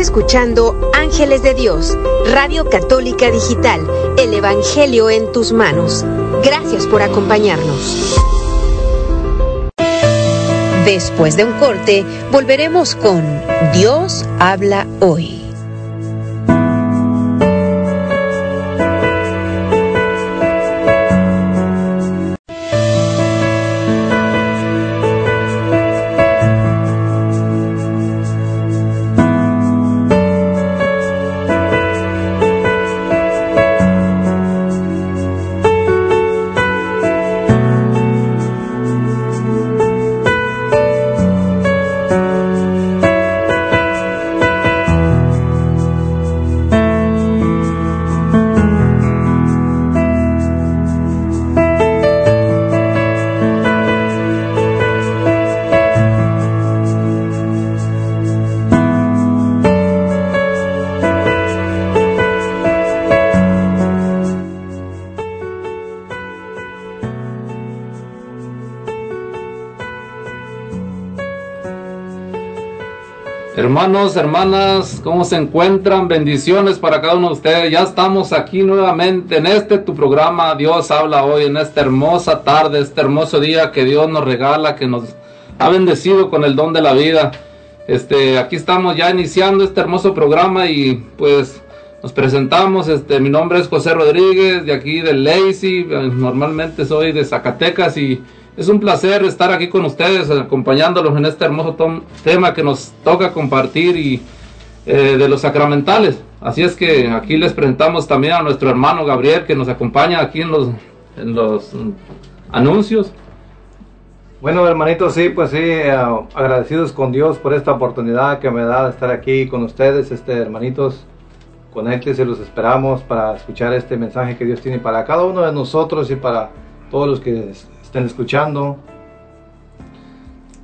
Escuchando Ángeles de Dios, Radio Católica Digital, el Evangelio en tus manos. Gracias por acompañarnos. Después de un corte, volveremos con Dios habla hoy. Hermanos, hermanas, ¿cómo se encuentran? Bendiciones para cada uno de ustedes. Ya estamos aquí nuevamente en este tu programa. Dios habla hoy en esta hermosa tarde, este hermoso día que Dios nos regala, que nos ha bendecido con el don de la vida. Este, aquí estamos ya iniciando este hermoso programa y pues nos presentamos. Este, mi nombre es José Rodríguez, de aquí de Lacey. Normalmente soy de Zacatecas y es un placer estar aquí con ustedes, acompañándolos en este hermoso tema que nos toca compartir y eh, de los sacramentales. Así es que aquí les presentamos también a nuestro hermano Gabriel que nos acompaña aquí en los, en los mm, anuncios. Bueno, hermanitos, sí, pues sí, eh, agradecidos con Dios por esta oportunidad que me da de estar aquí con ustedes, este, hermanitos. se los esperamos para escuchar este mensaje que Dios tiene para cada uno de nosotros y para todos los que estén escuchando.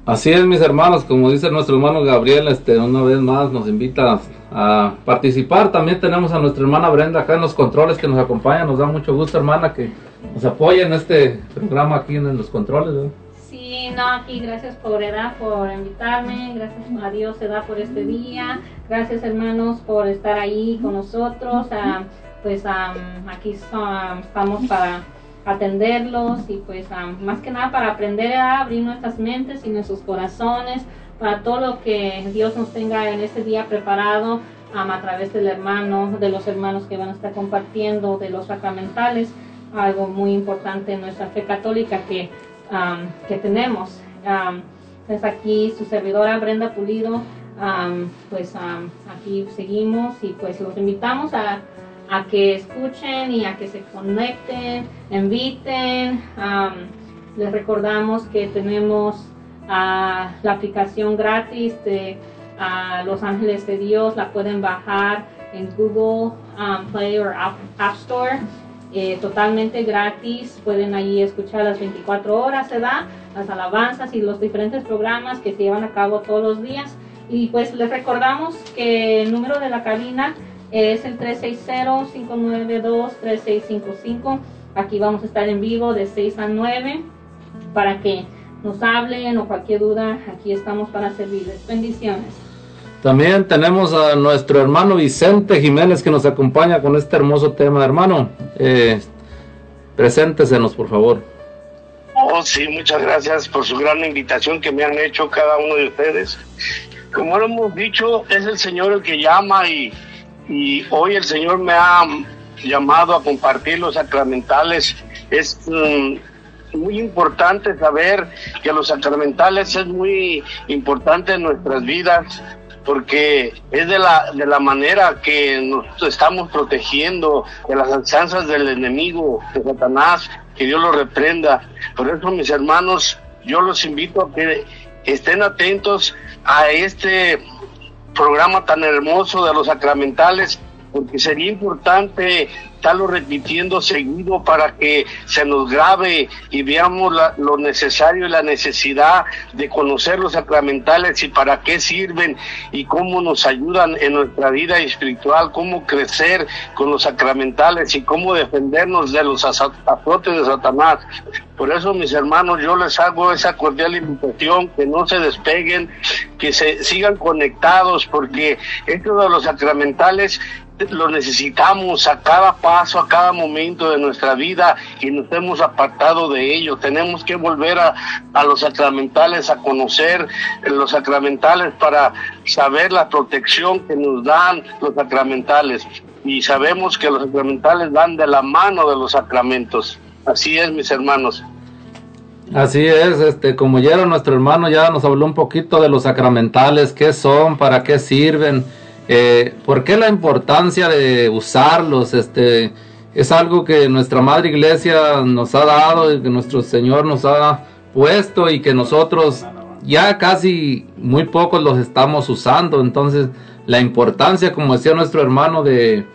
Así es, mis hermanos, como dice nuestro hermano Gabriel, este, una vez más nos invita a participar. También tenemos a nuestra hermana Brenda acá en los controles que nos acompaña. Nos da mucho gusto, hermana, que nos apoye en este programa aquí en los controles. Sí, no, aquí gracias por edad, por invitarme, gracias a Dios se da por este día, gracias hermanos por estar ahí con nosotros, ah, pues aquí estamos para atenderlos y pues más que nada para aprender a abrir nuestras mentes y nuestros corazones para todo lo que Dios nos tenga en este día preparado a través del hermano, de los hermanos que van a estar compartiendo, de los sacramentales, algo muy importante en nuestra fe católica que, que tenemos. es aquí su servidora Brenda Pulido, pues aquí seguimos y pues los invitamos a a que escuchen y a que se conecten, inviten. les recordamos que tenemos uh, la aplicación gratis de Los Ángeles de Dios, la pueden bajar en Google Play o App, Store. Eh, totalmente gratis, pueden ahí escuchar las 24 horas, se da, las alabanzas y los diferentes programas que se llevan a cabo todos los días. Y pues les recordamos que el número de la cabina es el 360-592-3655. Aquí vamos a estar en vivo de 6 a 9 para que nos hablen o cualquier duda. Aquí estamos para servirles. Bendiciones. También tenemos a nuestro hermano Vicente Jiménez que nos acompaña con este hermoso tema. Hermano, eh, preséntesenos por favor. Oh, sí, muchas gracias por su gran invitación que me han hecho cada uno de ustedes. Como lo hemos dicho, es el Señor el que llama y y hoy el Señor me ha llamado a compartir los sacramentales. Es mm, muy importante saber que los sacramentales es muy importante en nuestras vidas porque es de la, de la manera que nos estamos protegiendo de las alzanzas del enemigo, de Satanás, que Dios lo reprenda. Por eso, mis hermanos, yo los invito a que estén atentos a este programa tan hermoso de los sacramentales porque sería importante estarlo repitiendo seguido para que se nos grabe y veamos lo necesario y la necesidad de conocer los sacramentales y para qué sirven y cómo nos ayudan en nuestra vida espiritual, cómo crecer con los sacramentales y cómo defendernos de los azotes de Satanás. Por eso, mis hermanos, yo les hago esa cordial invitación, que no se despeguen, que se sigan conectados, porque esto de los sacramentales lo necesitamos a cada paso, a cada momento de nuestra vida y nos hemos apartado de ello. Tenemos que volver a, a, los sacramentales, a conocer los sacramentales para saber la protección que nos dan los sacramentales. Y sabemos que los sacramentales van de la mano de los sacramentos. Así es, mis hermanos. Así es, este, como ya nuestro hermano, ya nos habló un poquito de los sacramentales, qué son, para qué sirven eh, ¿Por qué la importancia de usarlos? Este, es algo que nuestra Madre Iglesia nos ha dado que nuestro Señor nos ha puesto y que nosotros ya casi muy pocos los estamos usando. Entonces, la importancia, como decía nuestro hermano, de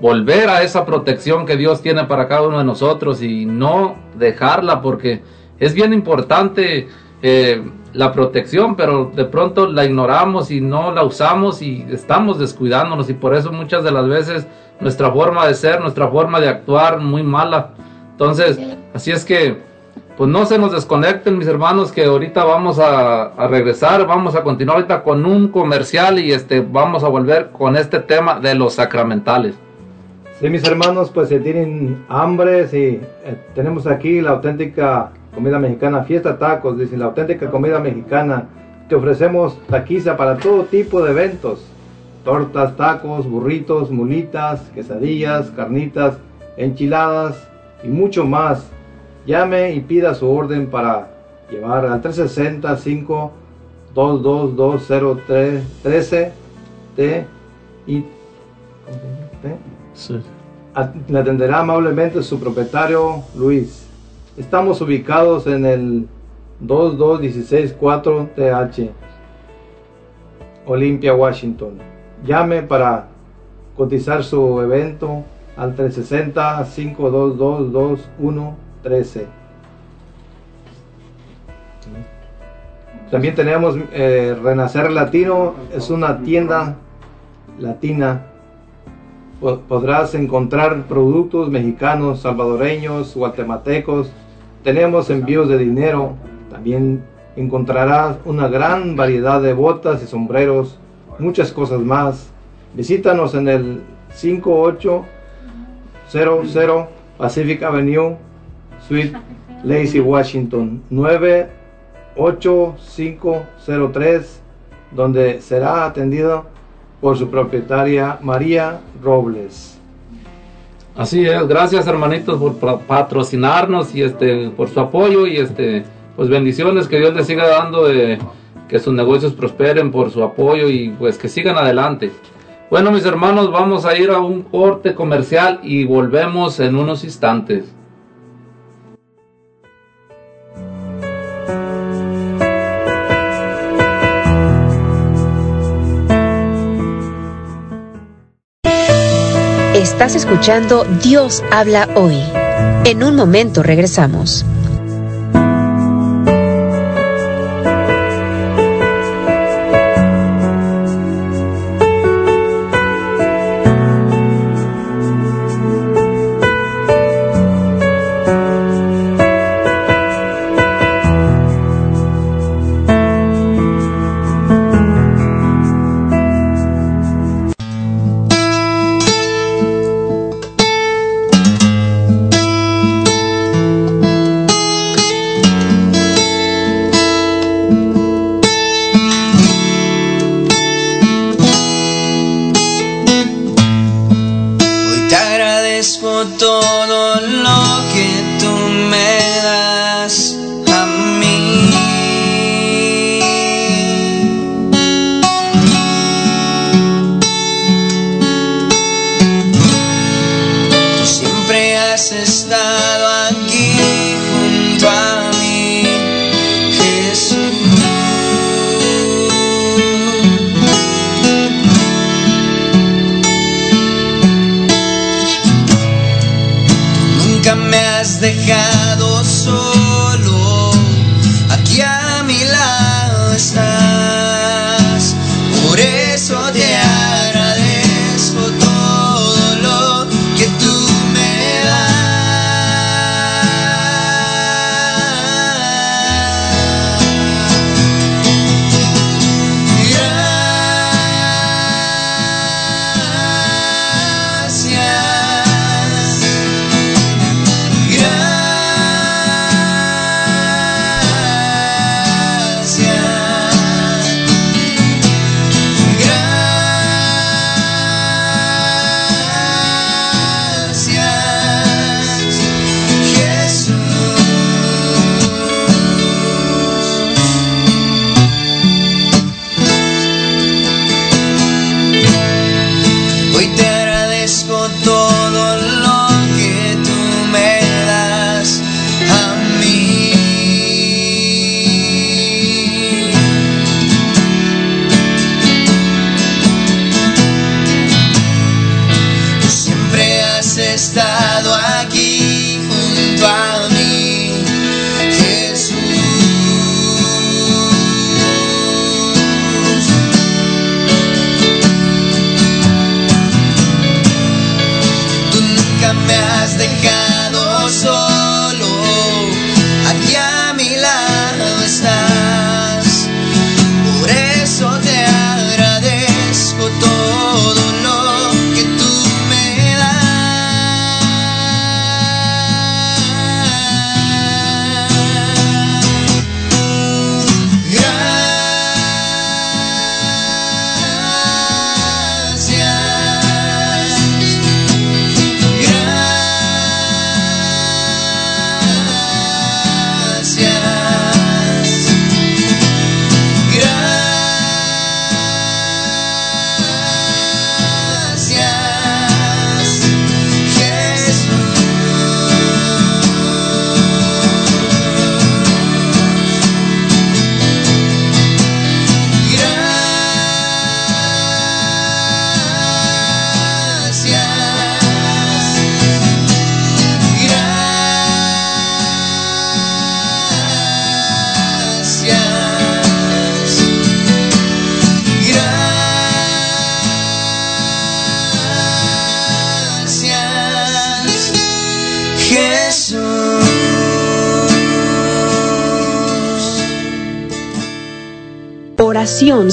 volver a esa protección que Dios tiene para cada uno de nosotros y no dejarla porque es bien importante. Eh, la protección, pero de pronto la ignoramos y no la usamos y estamos descuidándonos y por eso muchas de las veces nuestra forma de ser, nuestra forma de actuar muy mala. Entonces, así es que, pues no se nos desconecten mis hermanos que ahorita vamos a, regresar, vamos a continuar ahorita con un comercial y este vamos a volver con este tema de los sacramentales. Sí, mis hermanos, pues si tienen hambre, si eh, tenemos aquí la auténtica comida mexicana, fiesta tacos, dice la auténtica comida mexicana. Te ofrecemos taquiza para todo tipo de eventos. Tortas, tacos, burritos, mulitas, quesadillas, carnitas, enchiladas y mucho más. Llame y pida su orden para llevar al 365 2220313 T y le atenderá amablemente su propietario Luis. Estamos ubicados en el 22164 TH, Olympia, Washington. Llame para cotizar su evento al 360-522-2113. También tenemos eh, Renacer Latino, es una tienda latina podrás encontrar productos mexicanos, salvadoreños, guatemaltecos, tenemos envíos de dinero, también encontrarás una gran variedad de botas y sombreros, muchas cosas más. Visítanos en el 5800 Pacific Avenue, Suite Lacey, Washington 98503, donde será atendido por su propietaria María Robles. Así es, gracias hermanitos por patrocinarnos y este por su apoyo y este pues bendiciones que Dios les siga dando de que sus negocios prosperen por su apoyo y pues que sigan adelante. Bueno, mis hermanos, vamos a ir a un corte comercial y volvemos en unos instantes. Estás escuchando Dios habla hoy. En un momento regresamos.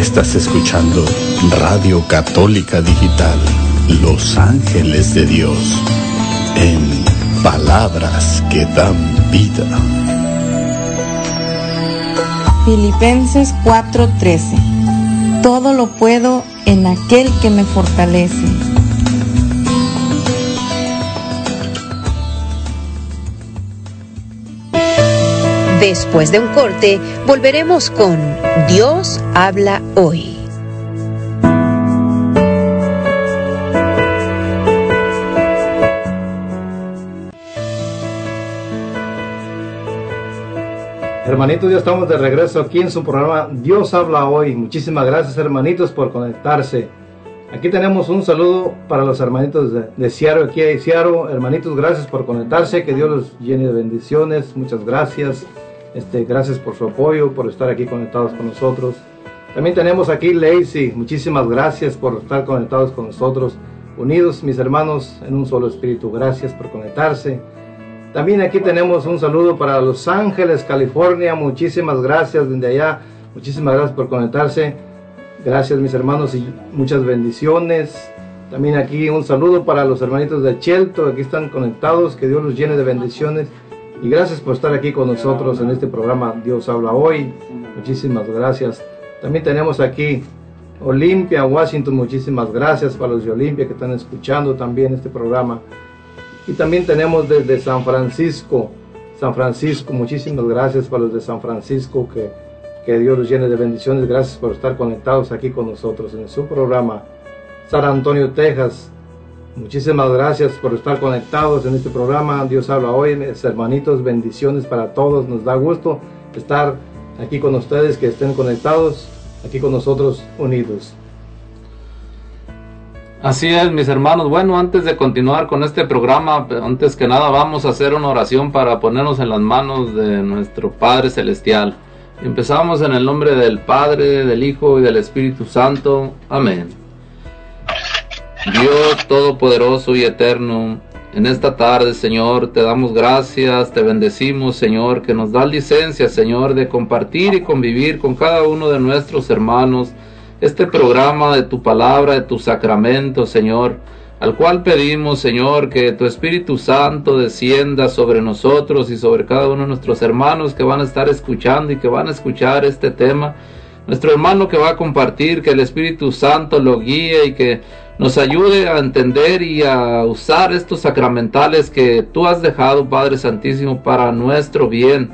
Estás escuchando Radio Católica Digital, Los Ángeles de Dios, en palabras que dan vida. Filipenses 4:13 Todo lo puedo en aquel que me fortalece. Después de un corte, volveremos con Dios habla hoy. Hermanitos, ya estamos de regreso aquí en su programa Dios habla hoy. Muchísimas gracias hermanitos por conectarse. Aquí tenemos un saludo para los hermanitos de, de Ciaro, aquí hay Ciaro. Hermanitos, gracias por conectarse, que Dios los llene de bendiciones. Muchas gracias. Este, gracias por su apoyo, por estar aquí conectados con nosotros. También tenemos aquí Lacey, muchísimas gracias por estar conectados con nosotros, unidos mis hermanos en un solo espíritu. Gracias por conectarse. También aquí tenemos un saludo para Los Ángeles, California. Muchísimas gracias desde allá. Muchísimas gracias por conectarse. Gracias mis hermanos y muchas bendiciones. También aquí un saludo para los hermanitos de Chelto, aquí están conectados. Que Dios los llene de bendiciones. Y gracias por estar aquí con nosotros en este programa Dios habla hoy. Muchísimas gracias. También tenemos aquí Olimpia, Washington. Muchísimas gracias para los de Olimpia que están escuchando también este programa. Y también tenemos desde San Francisco, San Francisco. Muchísimas gracias para los de San Francisco. Que, que Dios los llene de bendiciones. Gracias por estar conectados aquí con nosotros en su programa. San Antonio, Texas. Muchísimas gracias por estar conectados en este programa. Dios habla hoy, mis hermanitos, bendiciones para todos. Nos da gusto estar aquí con ustedes, que estén conectados, aquí con nosotros unidos. Así es, mis hermanos. Bueno, antes de continuar con este programa, antes que nada vamos a hacer una oración para ponernos en las manos de nuestro Padre Celestial. Empezamos en el nombre del Padre, del Hijo y del Espíritu Santo. Amén. Dios Todopoderoso y Eterno, en esta tarde, Señor, te damos gracias, te bendecimos, Señor, que nos da licencia, Señor, de compartir y convivir con cada uno de nuestros hermanos este programa de tu palabra, de tu sacramento, Señor, al cual pedimos, Señor, que tu Espíritu Santo descienda sobre nosotros y sobre cada uno de nuestros hermanos que van a estar escuchando y que van a escuchar este tema. Nuestro hermano que va a compartir, que el Espíritu Santo lo guíe y que nos ayude a entender y a usar estos sacramentales que tú has dejado, Padre Santísimo, para nuestro bien.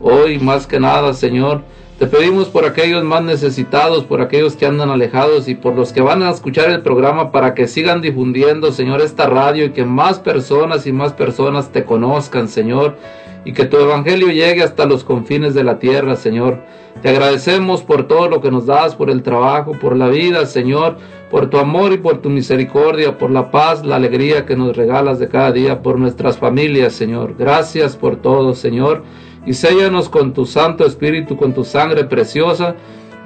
Hoy, más que nada, Señor, te pedimos por aquellos más necesitados, por aquellos que andan alejados y por los que van a escuchar el programa para que sigan difundiendo, Señor, esta radio y que más personas y más personas te conozcan, Señor, y que tu evangelio llegue hasta los confines de la tierra, Señor. Te agradecemos por todo lo que nos das, por el trabajo, por la vida, Señor, por tu amor y por tu misericordia, por la paz, la alegría que nos regalas de cada día, por nuestras familias, Señor. Gracias por todo, Señor y séllanos con tu Santo Espíritu, con tu sangre preciosa,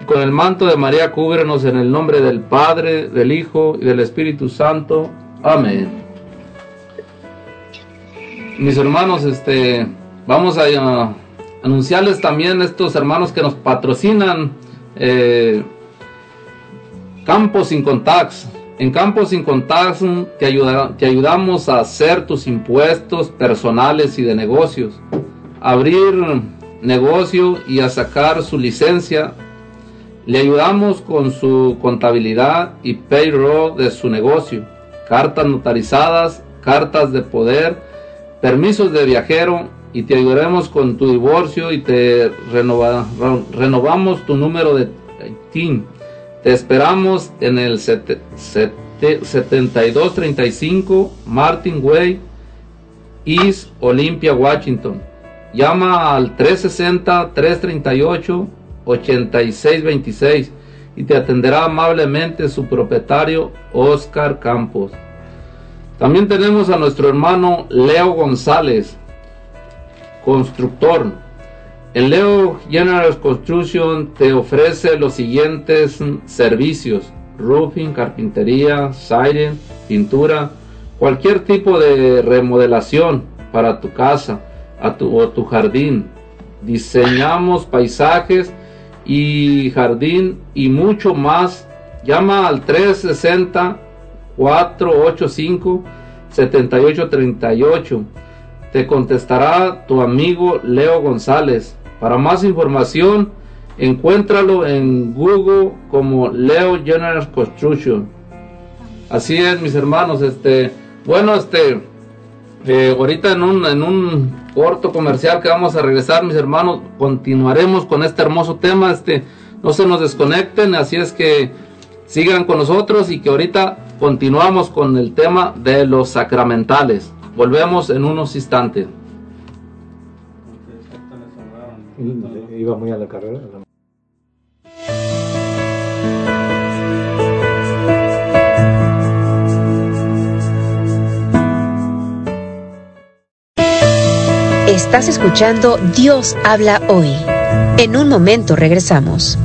con el manto de María, cúbrenos en el nombre del Padre, del Hijo y del Espíritu Santo. Amén. Mis hermanos, este, vamos a, anunciarles también estos hermanos que nos patrocinan eh, Campos sin Contax. En Campos sin Contax te, ayuda, te ayudamos a hacer tus impuestos personales y de negocios abrir negocio y a sacar su licencia. Le ayudamos con su contabilidad y payroll de su negocio, cartas notarizadas, cartas de poder, permisos de viajero y te ayudaremos con tu divorcio y te renovamos tu número de TIN. Te esperamos en el 7235 Martin Way, East Olympia, Washington llama al 360-338-8626 y te atenderá amablemente su propietario Oscar Campos. También tenemos a nuestro hermano Leo González, constructor. En Leo General Construction te ofrece los siguientes servicios: roofing, carpintería, siding, pintura, cualquier tipo de remodelación para tu casa tu, o tu jardín. Diseñamos paisajes y jardín y mucho más. Llama al 360 485 7838. Te contestará tu amigo Leo González. Para más información, encuéntralo en Google como Leo General Construction. Así es, mis hermanos. Este, bueno, este, eh, ahorita en un, en un corto comercial que vamos a regresar, mis hermanos, continuaremos con este hermoso tema. Este, no se nos desconecten, así es que sigan con nosotros y que ahorita continuamos con el tema de los sacramentales. Volvemos en unos instantes. Iba muy a la carrera. Estás escuchando Dios habla hoy. En un momento regresamos.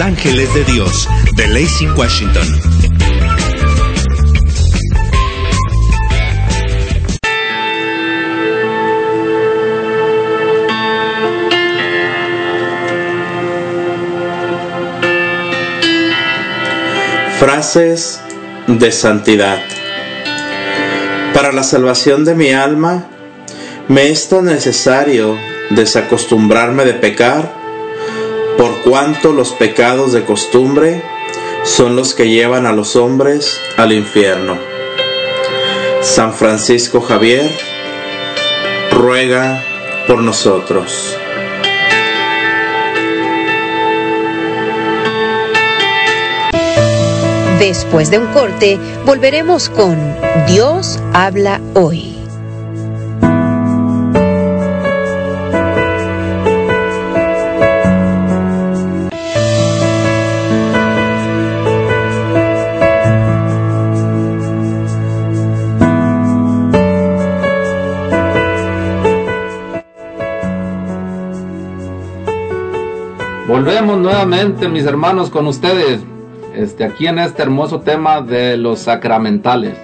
Ángeles de Dios de Lacey, Washington. Frases de santidad. Para la salvación de mi alma, me es tan necesario desacostumbrarme de pecar, por cuanto los pecados de costumbre son los que llevan a los hombres al infierno. San Francisco Javier, ruega por nosotros. Después de un corte, volveremos con Dios habla hoy. Nuevamente, mis hermanos, con ustedes este, aquí en este hermoso tema de los sacramentales.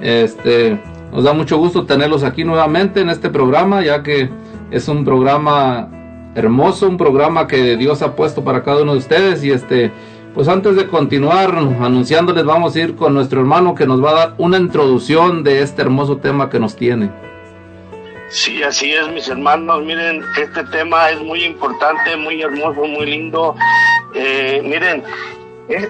Este, nos da mucho gusto tenerlos aquí nuevamente en este programa, ya que es un programa hermoso, un programa que Dios ha puesto para cada uno de ustedes. Y este, pues antes de continuar anunciándoles, vamos a ir con nuestro hermano que nos va a dar una introducción de este hermoso tema que nos tiene. Sí, así es, mis hermanos. Miren, este tema es muy importante, muy hermoso, muy lindo. Eh, miren,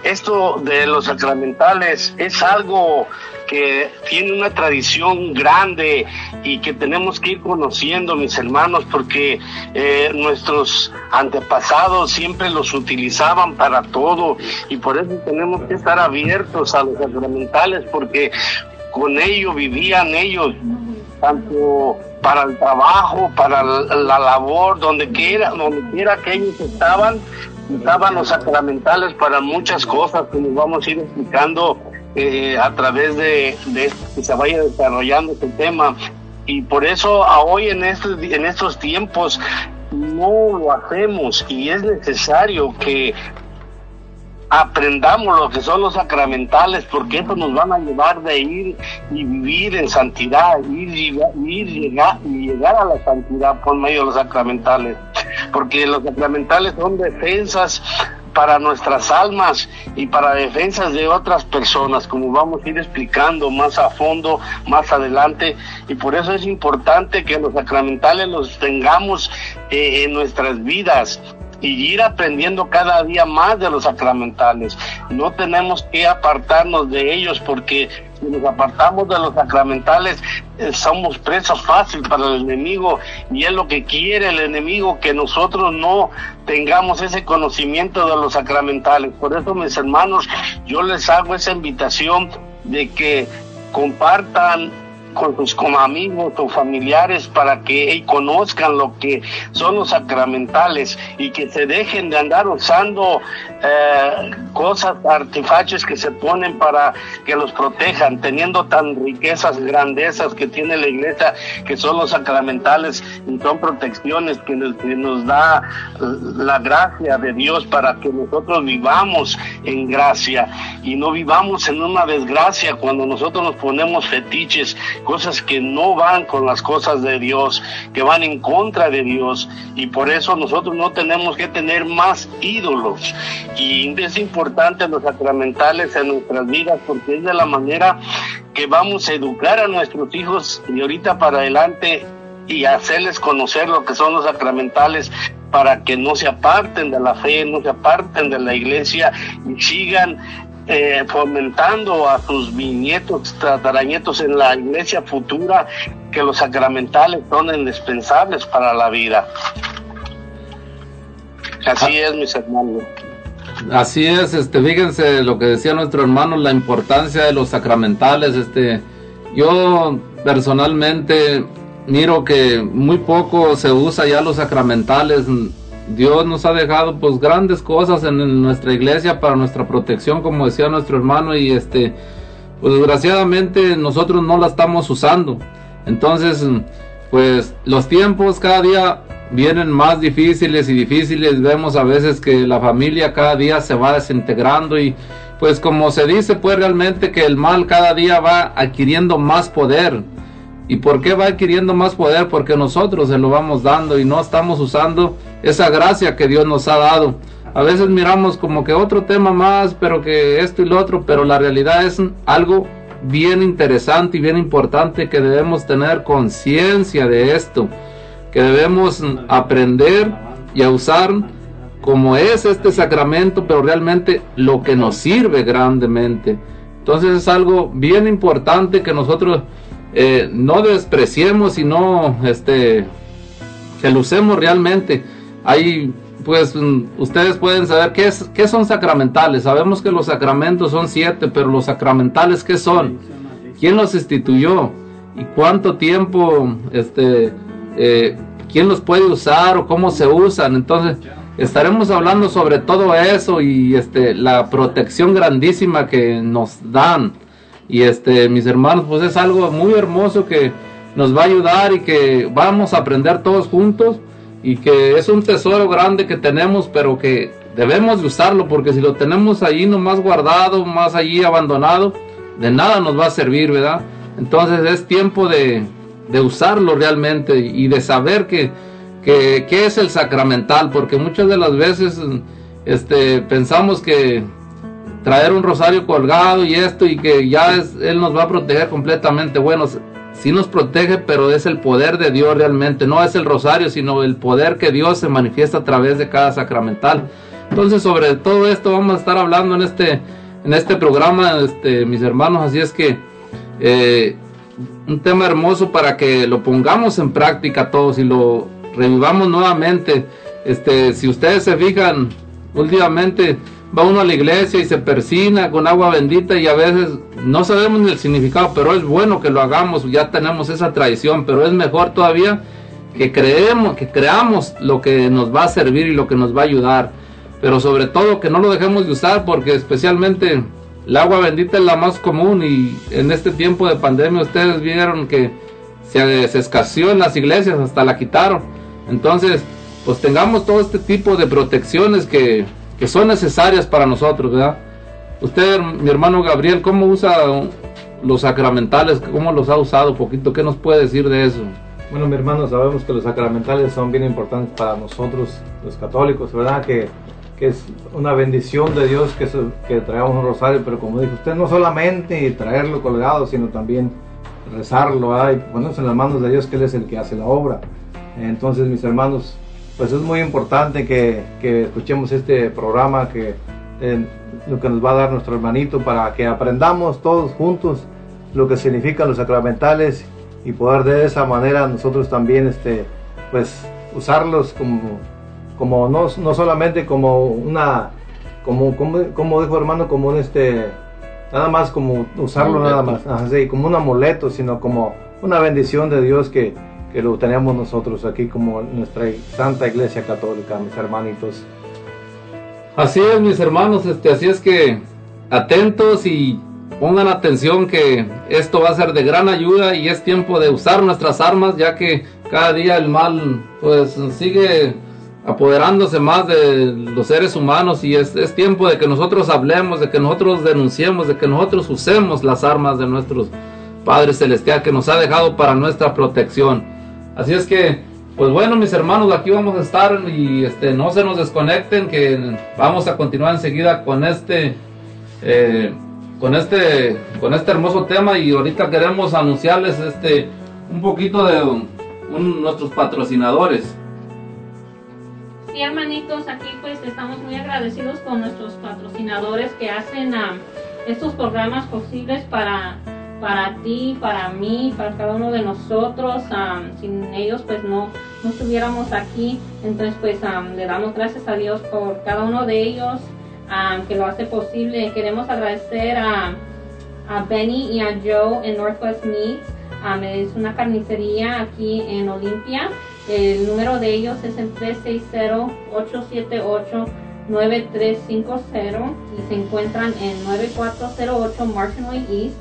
esto de los sacramentales es algo que tiene una tradición grande y que tenemos que ir conociendo, mis hermanos, porque eh, nuestros antepasados siempre los utilizaban para todo y por eso tenemos que estar abiertos a los sacramentales porque con ello vivían ellos, tanto para el trabajo, para la labor, donde quiera, donde quiera que ellos estaban, usaban los sacramentales para muchas cosas que nos vamos a ir explicando eh, a través de, de, que se vaya desarrollando este tema. Y por eso a hoy en estos, en estos tiempos no lo hacemos y es necesario que aprendamos lo que son los sacramentales, porque eso nos van a llevar de ir y vivir en santidad, ir, ir llegar, y llegar a la santidad por medio de los sacramentales, porque los sacramentales son defensas para nuestras almas y para defensas de otras personas, como vamos a ir explicando más a fondo, más adelante, y por eso es importante que los sacramentales los tengamos eh, en nuestras vidas, y ir aprendiendo cada día más de los sacramentales. No tenemos que apartarnos de ellos porque si nos apartamos de los sacramentales eh, somos presos fácil para el enemigo y es lo que quiere el enemigo que nosotros no tengamos ese conocimiento de los sacramentales. Por eso mis hermanos, yo les hago esa invitación de que compartan con sus como amigos o familiares para que conozcan lo que son los sacramentales y que se dejen de andar usando eh, cosas, artefactos que se ponen para que los protejan, teniendo tan riquezas, grandezas que tiene la iglesia, que son los sacramentales y son protecciones que nos da la gracia de Dios para que nosotros vivamos en gracia. Y no vivamos en una desgracia cuando nosotros nos ponemos fetiches cosas que no van con las cosas de Dios, que van en contra de Dios. Y por eso nosotros no tenemos que tener más ídolos. Y es importante los sacramentales en nuestras vidas porque es de la manera que vamos a educar a nuestros hijos de ahorita para adelante y hacerles conocer lo que son los sacramentales para que no se aparten de la fe, no se aparten de la iglesia y sigan eh, fomentando a sus bisnietos, tataranietos en la iglesia futura que los sacramentales son indispensables para la vida. Así es, mis hermanos. Así es, este, fíjense lo que decía nuestro hermano, la importancia de los sacramentales, este, yo personalmente miro que muy poco se usa ya los sacramentales, Dios nos ha dejado pues grandes cosas en, nuestra iglesia para nuestra protección, como decía nuestro hermano, y este, pues desgraciadamente nosotros no la estamos usando. Entonces, pues los tiempos cada día vienen más difíciles y difíciles. Vemos a veces que la familia cada día se va desintegrando y pues como se dice pues realmente que el mal cada día va adquiriendo más poder. ¿Y por qué va adquiriendo más poder? Porque nosotros se lo vamos dando y no estamos usando esa gracia que Dios nos ha dado. A veces miramos como que otro tema más, pero que esto y lo otro, pero la realidad es algo bien interesante y bien importante que debemos tener conciencia de esto, que debemos aprender y usar como es este sacramento, pero realmente lo que nos sirve grandemente. Entonces es algo bien importante que nosotros eh, no despreciemos y no este, que lo usemos realmente. Hay, pues, ustedes pueden saber qué, es, qué son sacramentales. Sabemos que los sacramentos son siete, pero los sacramentales, ¿qué son? ¿Quién los instituyó? ¿Y cuánto tiempo, este, eh, quién los puede usar o cómo se usan? Entonces, estaremos hablando sobre todo eso y este, la protección grandísima que nos dan y este, mis hermanos, pues es algo muy hermoso que nos va a ayudar y que vamos a aprender todos juntos y que es un tesoro grande que tenemos, pero que debemos de usarlo porque si lo tenemos ahí nomás guardado, más allí abandonado, de nada nos va a servir, ¿verdad? Entonces es tiempo de, de usarlo realmente y de saber que, que, que, es el sacramental, porque muchas de las veces este, pensamos que traer un rosario colgado y esto y que ya es, Él nos va a proteger completamente. Bueno, sí nos protege, pero es el poder de Dios realmente, no es el rosario, sino el poder que Dios se manifiesta a través de cada sacramental. Entonces, sobre todo esto vamos a estar hablando en este, en este programa, este, mis hermanos, así es que eh, un tema hermoso para que lo pongamos en práctica todos y lo revivamos nuevamente. Este, si ustedes se fijan, últimamente va uno a la iglesia y se persina con agua bendita y a veces no sabemos el significado, pero es bueno que lo hagamos, ya tenemos esa tradición, pero es mejor todavía que creemos, que creamos lo que nos va a servir y lo que nos va a ayudar, pero sobre todo que no lo dejemos de usar porque especialmente el agua bendita es la más común y en este tiempo de pandemia ustedes vieron que se, se escaseó en las iglesias, hasta la quitaron. Entonces, pues tengamos todo este tipo de protecciones que que son necesarias para nosotros, ¿verdad? Usted, mi hermano Gabriel, ¿cómo usa los sacramentales? ¿Cómo los ha usado poquito? ¿Qué nos puede decir de eso? Bueno, mi hermano, sabemos que los sacramentales son bien importantes para nosotros, los católicos, ¿verdad? Que, que es una bendición de Dios que, que traigamos un rosario, pero como dijo usted, no solamente traerlo colgado, sino también rezarlo, ¿verdad? Y en las manos de Dios, que Él es el que hace la obra. Entonces, mis hermanos, pues es muy importante que, que escuchemos este programa, que eh, lo que nos va a dar nuestro hermanito para que aprendamos todos juntos lo que significan los sacramentales y poder de esa manera nosotros también este pues usarlos como como no, no solamente como una como, como como dijo hermano como un este nada más como usarlo nada más así como un amuleto sino como una bendición de Dios que que lo tenemos nosotros aquí como nuestra Santa Iglesia Católica, mis hermanitos. Así es, mis hermanos, este, así es que atentos y pongan atención que esto va a ser de gran ayuda y es tiempo de usar nuestras armas ya que cada día el mal pues sigue apoderándose más de los seres humanos y es, es tiempo de que nosotros hablemos, de que nosotros denunciemos, de que nosotros usemos las armas de nuestros Padre Celestial que nos ha dejado para nuestra protección. Así es que, pues bueno, mis hermanos, aquí vamos a estar y este, no se nos desconecten, que vamos a continuar enseguida con este, eh, con este, con este hermoso tema y ahorita queremos anunciarles este, un poquito de nuestros patrocinadores. Sí, hermanitos, aquí pues estamos muy agradecidos con nuestros patrocinadores que hacen ah, estos programas posibles para para ti, para mí, para cada uno de nosotros. sin ellos pues no, no estuviéramos aquí. Entonces pues le damos gracias a Dios por cada uno de ellos que lo hace posible. Queremos agradecer a, a Benny y a Joe en Northwest Meats. es una carnicería aquí en Olimpia El número de ellos es el 360-878-9350 y se encuentran en 9408 Martinway East,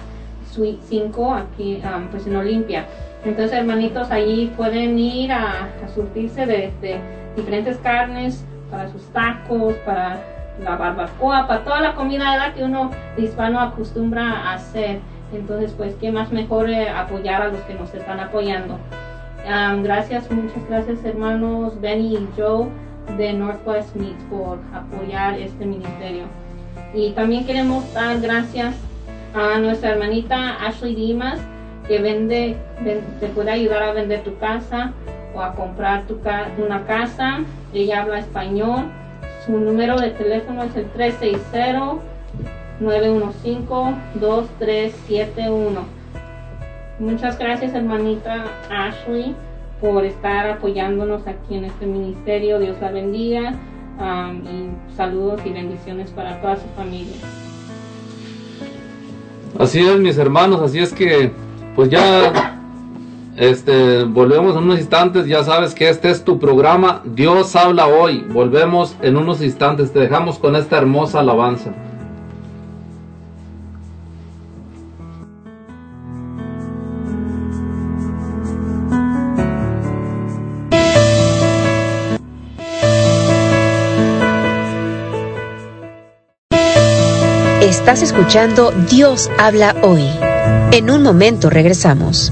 5, aquí um, pues en Olimpia. Entonces, hermanitos, allí pueden ir a, a surtirse de, de diferentes carnes para sus tacos, para la barbacoa, para toda la comida que uno hispano acostumbra a hacer. Entonces, pues, qué más mejor eh, apoyar a los que nos están apoyando. Um, gracias, muchas gracias, hermanos Benny y Joe de Northwest Meats por apoyar este ministerio. Y también queremos dar gracias a nuestra hermanita Ashley Dimas, que vende, ven- te puede ayudar a vender tu casa o a comprar una casa. Ella habla español. Su número de teléfono es el 360-915-2371. Muchas gracias, hermanita Ashley, por estar apoyándonos aquí en este ministerio. Dios la bendiga. y saludos y bendiciones para toda su familia. Así es, mis hermanos, así es que, pues ya, este, volvemos en unos instantes, ya sabes que este es tu programa, Dios habla hoy, volvemos en unos instantes, te dejamos con esta hermosa alabanza. Estás escuchando Dios habla hoy. En un momento regresamos.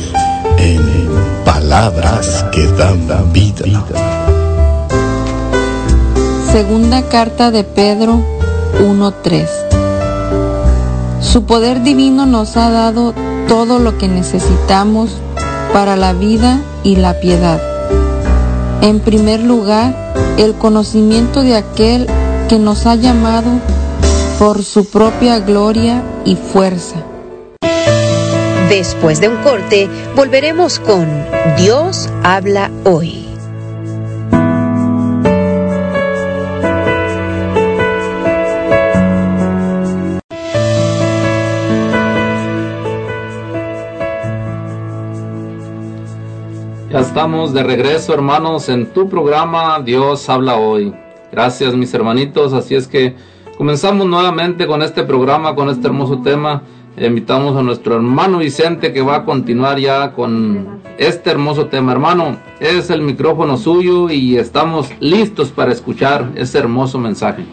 palabras que dan vida. Segunda carta de Pedro 1.3 Su poder divino nos ha dado todo lo que necesitamos para la vida y la piedad. En primer lugar, el conocimiento de aquel que nos ha llamado por su propia gloria y fuerza. Después de un corte, volveremos con Dios habla hoy. Ya estamos de regreso, hermanos, en tu programa Dios habla hoy. Gracias, mis hermanitos. Así es que comenzamos nuevamente con este programa, con este hermoso tema Invitamos a nuestro hermano Vicente que va a continuar ya con este hermoso tema. Hermano, es el micrófono suyo y estamos listos para escuchar ese hermoso mensaje.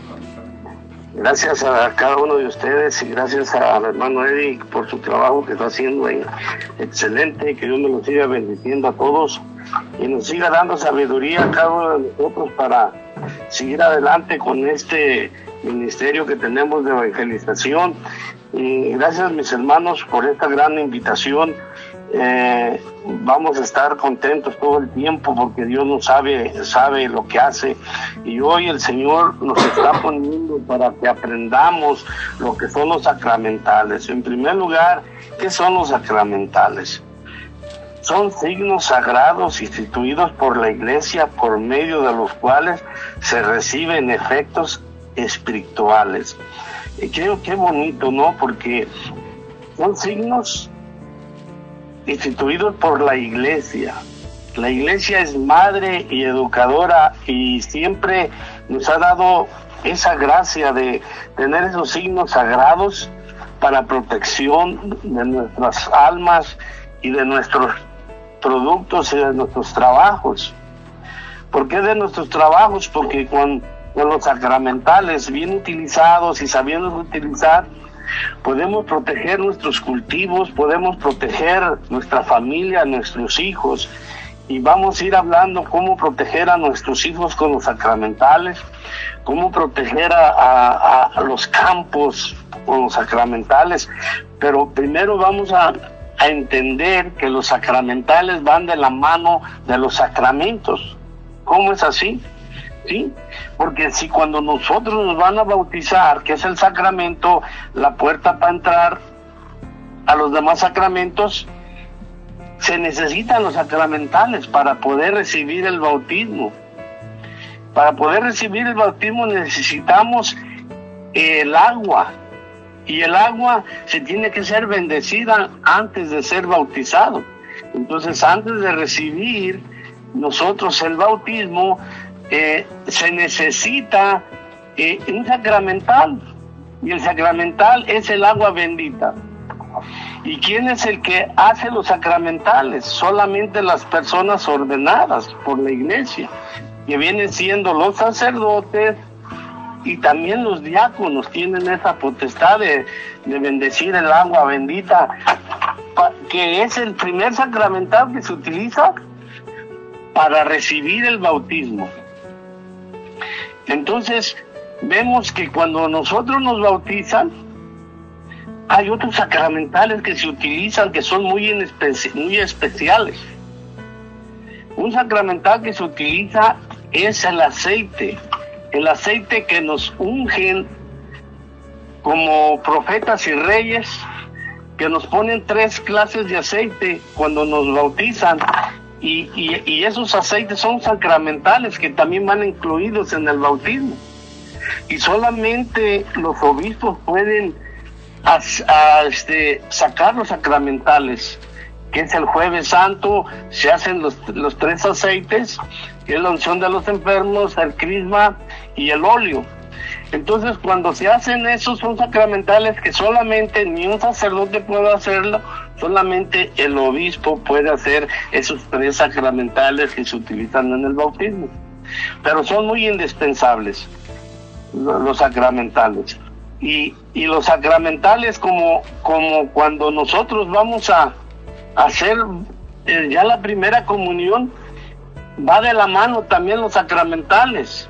Gracias a cada uno de ustedes y gracias al hermano Eddie por su trabajo que está haciendo ahí. Excelente, que Dios me lo siga bendiciendo a todos y nos siga dando sabiduría a cada uno de nosotros para seguir adelante con este ministerio que tenemos de evangelización. Gracias mis hermanos por esta gran invitación. Eh, vamos a estar contentos todo el tiempo porque Dios nos sabe, sabe lo que hace y hoy el Señor nos está poniendo para que aprendamos lo que son los sacramentales. En primer lugar, ¿qué son los sacramentales? Son signos sagrados instituidos por la iglesia por medio de los cuales se reciben efectos espirituales. Y creo que bonito, ¿no? Porque son signos instituidos por la iglesia. La iglesia es madre y educadora y siempre nos ha dado esa gracia de tener esos signos sagrados para protección de nuestras almas y de nuestros productos y de nuestros trabajos. ¿Por qué de nuestros trabajos? Porque con, los sacramentales bien utilizados y sabiendo utilizar, podemos proteger nuestros cultivos, podemos proteger nuestra familia, nuestros hijos. Y vamos a ir hablando cómo proteger a nuestros hijos con los sacramentales, cómo proteger a los campos con los sacramentales. Pero primero vamos a, a entender que los sacramentales van de la mano de los sacramentos. ¿Cómo es así? ¿sí? Porque si cuando nosotros nos van a bautizar, que es el sacramento, la puerta para entrar a los demás sacramentos, se necesitan los sacramentales para poder recibir el bautismo. Para poder recibir el bautismo necesitamos el agua. Y el agua se tiene que ser bendecida antes de ser bautizado. Entonces, antes de recibir nosotros el bautismo, eh, se necesita eh, un sacramental. Y el sacramental es el agua bendita. ¿Y quién es el que hace los sacramentales? Solamente las personas ordenadas por la iglesia, que vienen siendo los sacerdotes y también los diáconos tienen esa potestad de, de bendecir el agua bendita, que es el primer sacramental que se utiliza para recibir el bautismo. Entonces, vemos que cuando nosotros nos bautizan, hay otros sacramentales que se utilizan que son muy, muy especiales. Un sacramental que se utiliza es el aceite, el aceite que nos ungen como profetas y reyes, que nos ponen tres clases de aceite cuando nos bautizan. Y, y- esos aceites son sacramentales que también van incluidos en el bautismo. Y solamente los obispos pueden este, sacar los sacramentales, que es el jueves santo, se hacen los, los tres aceites, que es la unción de los enfermos, el crisma y el óleo. Entonces, cuando se hacen esos son sacramentales que solamente ni un sacerdote puede hacerlo, solamente el obispo puede hacer esos tres sacramentales que se utilizan en el bautismo. Pero son muy indispensables lo- los sacramentales. Y, y los sacramentales como, como cuando nosotros vamos a hacer eh, ya la primera comunión, va de la mano también los sacramentales.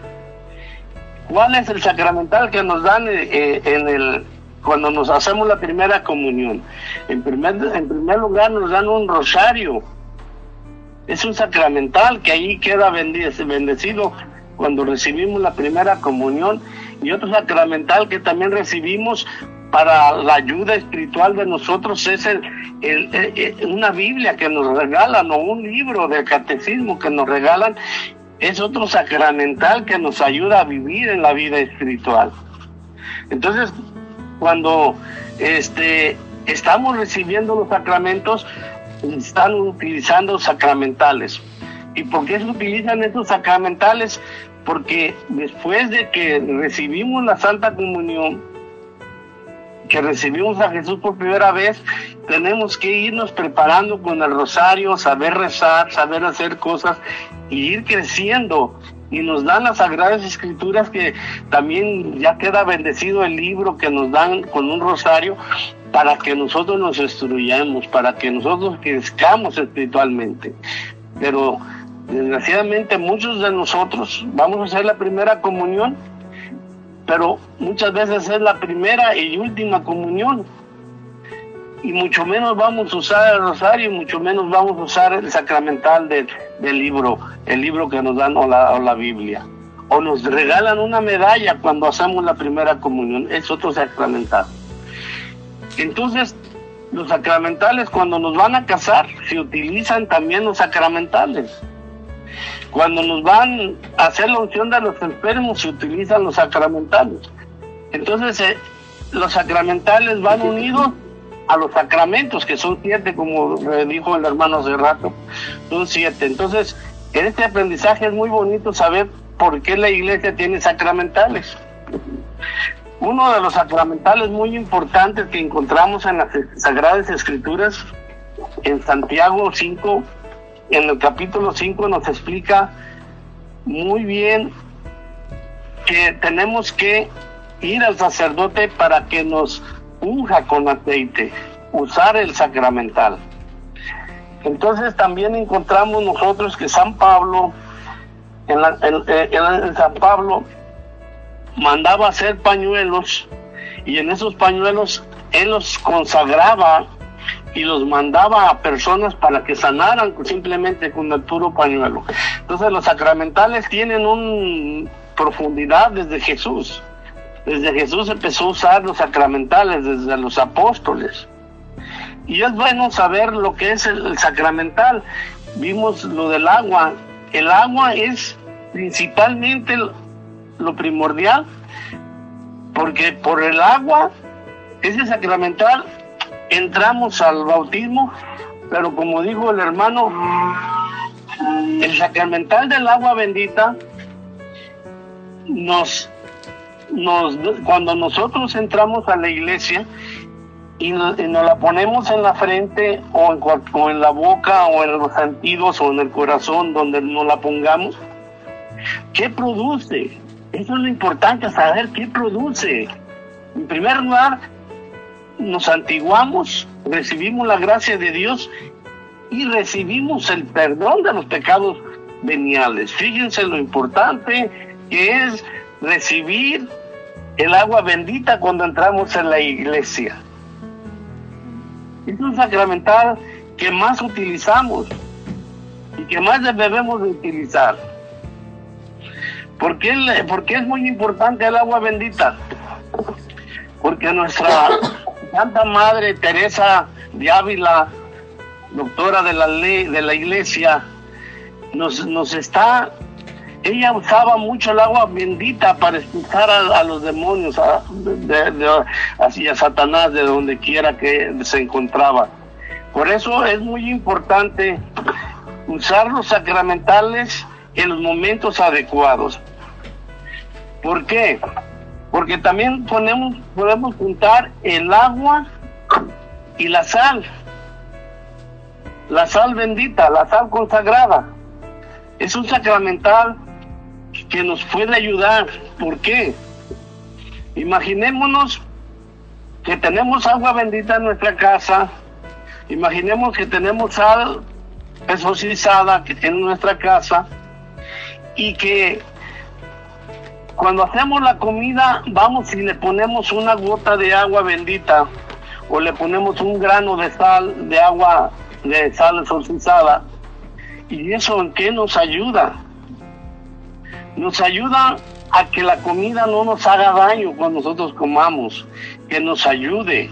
¿Cuál es el sacramental que nos dan eh, eh, en el cuando nos hacemos la primera comunión? En primer, en primer lugar nos dan un rosario. Es un sacramental que ahí queda bendecido cuando recibimos la primera comunión y otro sacramental que también recibimos para la ayuda espiritual de nosotros es el, una Biblia que nos regalan o un libro del catecismo que nos regalan es otro sacramental que nos ayuda a vivir en la vida espiritual. Entonces, cuando este, estamos recibiendo los sacramentos, están utilizando sacramentales. ¿Y por qué se utilizan estos sacramentales? Porque después de que recibimos la Santa Comunión, que recibimos a Jesús por primera vez, tenemos que irnos preparando con el rosario, saber rezar, saber hacer cosas y ir creciendo. Y nos dan las Sagradas Escrituras que también ya queda bendecido el libro que nos dan con un rosario para que nosotros nos instruyamos, para que nosotros crezcamos espiritualmente. Pero desgraciadamente muchos de nosotros vamos a hacer la primera comunión pero muchas veces es la primera y última comunión. Y mucho menos vamos a usar el rosario, mucho menos vamos a usar el sacramental del, libro, el libro que nos dan o la, o la Biblia. O nos regalan una medalla cuando hacemos la primera comunión, es otro sacramental. Entonces, los sacramentales cuando nos van a casar, se utilizan también los sacramentales. Cuando nos van a hacer la unción de los enfermos se utilizan los sacramentales. Entonces eh, los sacramentales van unidos a los sacramentos, que son siete, como dijo el hermano hace rato, son siete. Entonces, en este aprendizaje es muy bonito saber por qué la iglesia tiene sacramentales. Uno de los sacramentales muy importantes que encontramos en las Sagradas Escrituras, en Santiago 5, en el capítulo 5 nos explica muy bien que tenemos que ir al sacerdote para que nos unja con aceite, usar el sacramental. Entonces también encontramos nosotros que San Pablo, en, en San Pablo, mandaba hacer pañuelos y en esos pañuelos él los consagraba y los mandaba a personas para que sanaran simplemente con el puro pañuelo. Entonces los sacramentales tienen una profundidad desde Jesús. Desde Jesús empezó a usar los sacramentales, desde los apóstoles. Y es bueno saber lo que es el, sacramental. Vimos lo del agua. El agua es principalmente lo primordial, porque por el agua, ese sacramental entramos al bautismo, pero como dijo el hermano, el sacramental del agua bendita nos, nos cuando nosotros entramos a la iglesia y nos, la ponemos en la frente o en, o en la boca o en los sentidos o en el corazón donde nos la pongamos, ¿qué produce? Eso es lo importante, saber qué produce. En primer lugar, nos santiguamos, recibimos la gracia de Dios y recibimos el perdón de los pecados veniales. Fíjense lo importante que es recibir el agua bendita cuando entramos en la iglesia. Es un sacramental que más utilizamos y que más debemos de utilizar. ¿Por qué, porque es muy importante el agua bendita? Porque nuestra Santa Madre Teresa de Ávila, doctora de la ley de la iglesia, nos, nos está, ella usaba mucho el agua bendita para expulsar a, los demonios, a, hacia Satanás, de donde quiera que se encontraba. Por eso es muy importante usar los sacramentales en los momentos adecuados. ¿Por qué? Porque también ponemos, podemos juntar el agua y la sal, la sal bendita, la sal consagrada. Es un sacramental que nos puede ayudar. ¿Por qué? Imaginémonos que tenemos agua bendita en nuestra casa, imaginemos que tenemos sal exorcizada en nuestra casa y que cuando hacemos la comida, vamos y le ponemos una gota de agua bendita o le ponemos un grano de sal, de agua, de sal exorcizada. ¿Y eso en qué nos ayuda? Nos ayuda a que la comida no nos haga daño cuando nosotros comamos, que nos ayude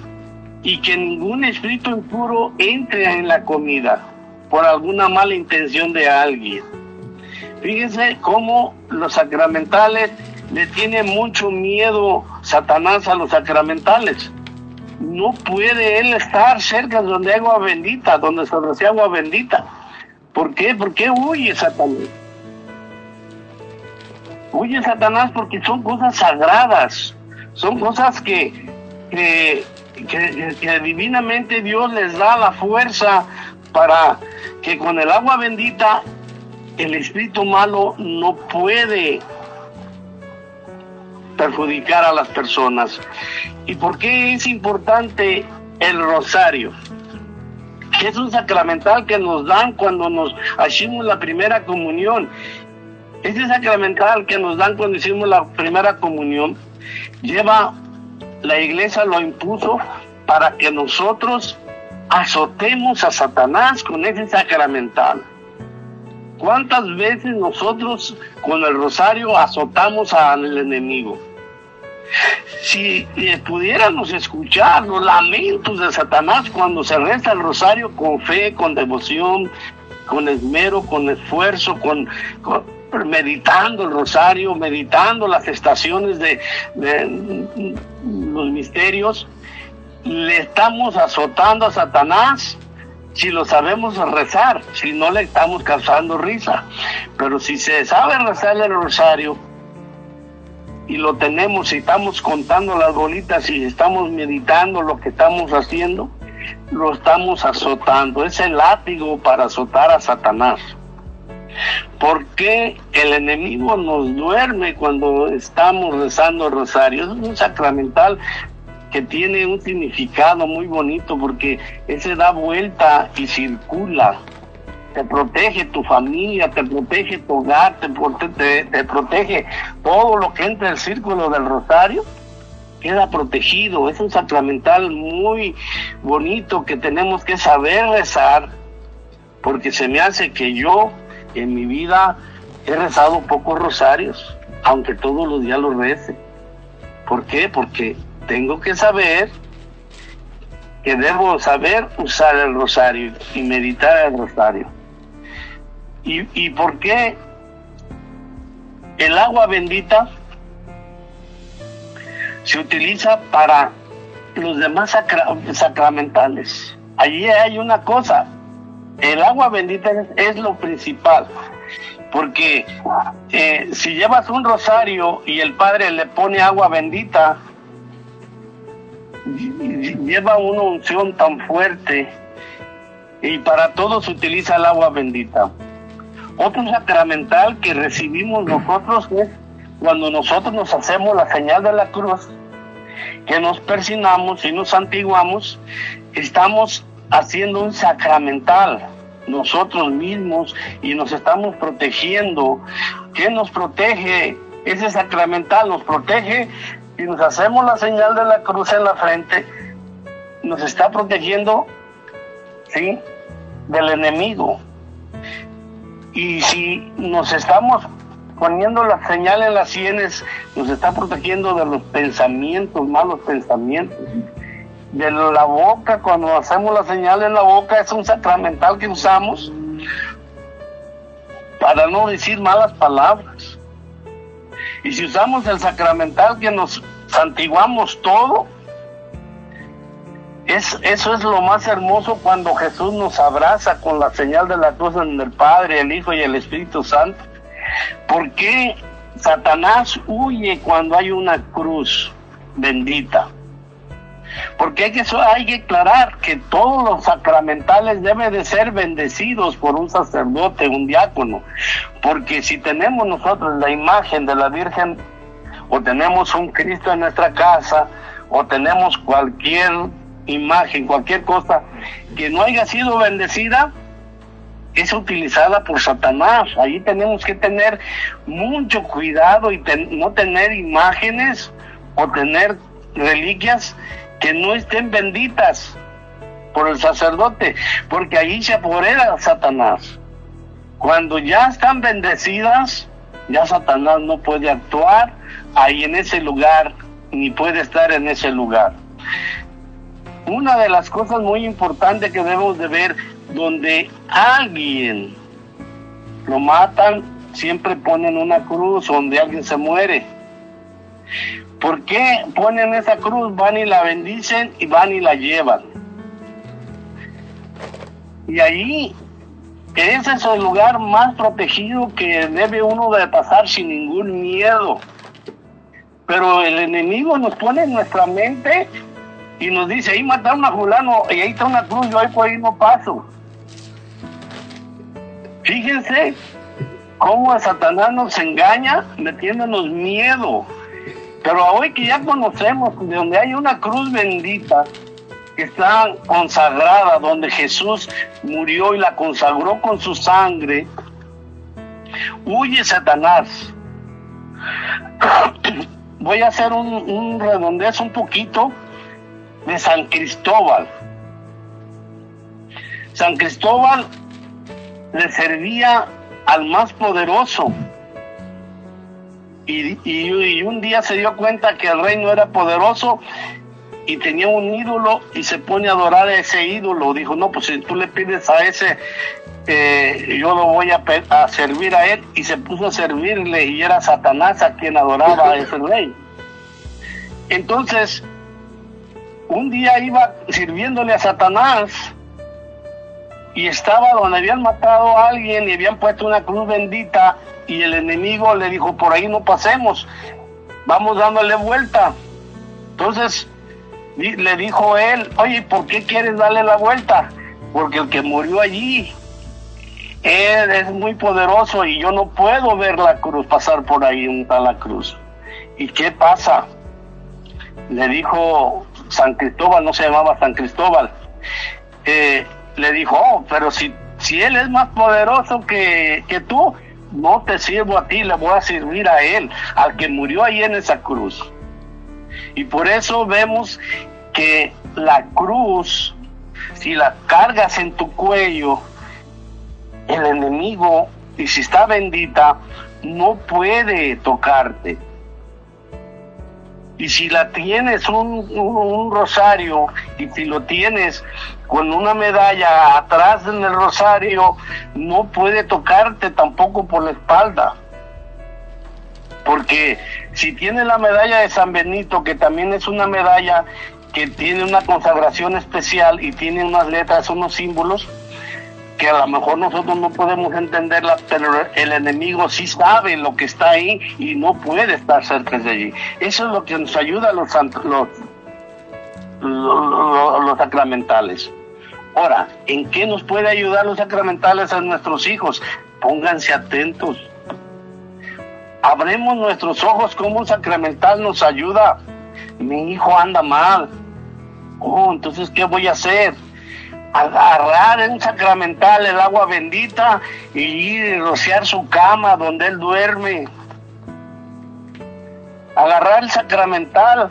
y que ningún espíritu impuro entre en la comida por alguna mala intención de alguien. Fíjense cómo los sacramentales le tiene mucho miedo Satanás a los sacramentales. No puede él estar cerca donde hay agua bendita, donde se recibe agua bendita, ¿Por qué? ¿Por qué huye Satanás? Huye Satanás porque son cosas sagradas, son cosas que, que- que divinamente Dios les da la fuerza para que con el agua bendita el espíritu malo no puede perjudicar a las personas. ¿Y por qué es importante el rosario? Es un sacramental que nos dan cuando nos hacemos la primera comunión. Ese sacramental que nos dan cuando hicimos la primera comunión lleva, la iglesia lo impuso para que nosotros azotemos a Satanás con ese sacramental. ¿Cuántas veces nosotros con el rosario azotamos al enemigo? Si pudiéramos escuchar los lamentos de Satanás cuando se reza el rosario con fe, con devoción, con esmero, con esfuerzo, con, con- meditando el rosario, meditando las estaciones de, de los misterios, le estamos azotando a Satanás si lo sabemos rezar, si no le estamos causando risa. Pero si se sabe rezar el rosario y lo tenemos y estamos contando las bolitas y estamos meditando lo que estamos haciendo, lo estamos azotando. Es el látigo para azotar a Satanás. ¿Por qué el enemigo nos duerme cuando estamos rezando el rosario? Es un sacramental que tiene un significado muy bonito porque ese da vuelta y circula. Te protege tu familia, te protege tu hogar, te, prote- te- te protege todo lo que entra en el círculo del rosario. Queda protegido. Es un sacramental muy bonito que tenemos que saber rezar porque se me hace que yo en mi vida he rezado pocos rosarios, aunque todos los días los rece. ¿Por qué? Porque tengo que saber que debo saber usar el rosario y meditar el rosario. ¿Y, y por qué el agua bendita se utiliza para los demás sacra- sacramentales? Allí hay una cosa, el agua bendita es, lo principal, porque eh, si llevas un rosario y el padre le pone agua bendita, lleva una unción tan fuerte y para todo se utiliza el agua bendita. Otro sacramental que recibimos nosotros es cuando nosotros nos hacemos la señal de la cruz, que nos persinamos y nos santiguamos, estamos haciendo un sacramental nosotros mismos y nos estamos protegiendo. ¿Qué nos protege? Ese sacramental nos protege y nos hacemos la señal de la cruz en la frente, nos está protegiendo, ¿sí? Del enemigo. Y si nos estamos poniendo la señal en las sienes, nos está protegiendo de los pensamientos, malos pensamientos. De la boca, cuando hacemos la señal en la boca, es un sacramental que usamos para no decir malas palabras. Y si usamos el sacramental que nos santiguamos todo, es, eso es lo más hermoso cuando Jesús nos abraza con la señal de la cruz en el Padre, el Hijo y el Espíritu Santo. ¿Por qué Satanás huye cuando hay una cruz bendita? Porque hay que, hay que aclarar que todos los sacramentales deben de ser bendecidos por un sacerdote, un diácono. Porque si tenemos nosotros la imagen de la Virgen, o tenemos un Cristo en nuestra casa, o tenemos cualquier imagen, cualquier cosa que no haya sido bendecida, es utilizada por Satanás. Ahí tenemos que tener mucho cuidado y ten- no tener imágenes o tener reliquias que no estén benditas por el sacerdote, porque ahí se apodera Satanás. Cuando ya están bendecidas, ya Satanás no puede actuar ahí en ese lugar, ni puede estar en ese lugar. Una de las cosas muy importantes que debemos de ver, donde alguien lo matan, siempre ponen una cruz donde alguien se muere. ¿Por qué ponen esa cruz? Van y la bendicen y van y la llevan. Y ahí ese es el lugar más protegido que debe uno de pasar sin ningún miedo. Pero el enemigo nos pone en nuestra mente y nos dice, ahí mataron a fulano y ahí está una cruz, yo ahí por ahí no paso. Fíjense cómo a Satanás nos engaña metiéndonos miedo. Pero hoy que ya conocemos de donde hay una cruz bendita, que está consagrada, donde Jesús murió y la consagró con su sangre, huye Satanás. Voy a hacer un, un redondez un poquito de San Cristóbal. San Cristóbal le servía al más poderoso. Y, y- un día se dio cuenta que el rey no era poderoso y tenía un ídolo y se pone a adorar a ese ídolo. Dijo, no, pues si tú le pides a ese, eh, yo lo voy a, a servir a él. Y se puso a servirle y era Satanás a quien adoraba a ese rey. Entonces, un día iba sirviéndole a Satanás y estaba donde habían matado a alguien y habían puesto una cruz bendita y el enemigo le dijo, por ahí no pasemos, vamos dándole vuelta. Entonces le dijo él, oye, ¿por qué quieres darle la vuelta? Porque el que murió allí, él es muy poderoso y yo no puedo ver la cruz, pasar por ahí un tal la cruz. ¿Y qué pasa? Le dijo San Cristóbal, no se llamaba San Cristóbal, eh, le dijo, oh, pero si, si él es más poderoso que, que tú, no te sirvo a ti, le voy a servir a él, al que murió ahí en esa cruz. Y por eso vemos que la cruz, si la cargas en tu cuello, el enemigo, y si está bendita, no puede tocarte. Y si la tienes un, rosario y si lo tienes con una medalla atrás en el rosario, no puede tocarte tampoco por la espalda. Porque si tiene la medalla de San Benito, que también es una medalla que tiene una consagración especial y tiene unas letras, unos símbolos, que a lo mejor nosotros no podemos entenderla, pero el enemigo sí sabe lo que está ahí y no puede estar cerca de allí. Eso es lo que nos ayuda a los, los, lo- lo- los sacramentales. Ahora, ¿en qué nos puede ayudar los sacramentales a nuestros hijos? Pónganse atentos. Abremos nuestros ojos como un sacramental nos ayuda. Mi hijo anda mal. Oh, entonces, ¿qué voy a hacer? Agarrar en sacramental el agua bendita y ir rociar su cama donde él duerme. Agarrar el sacramental,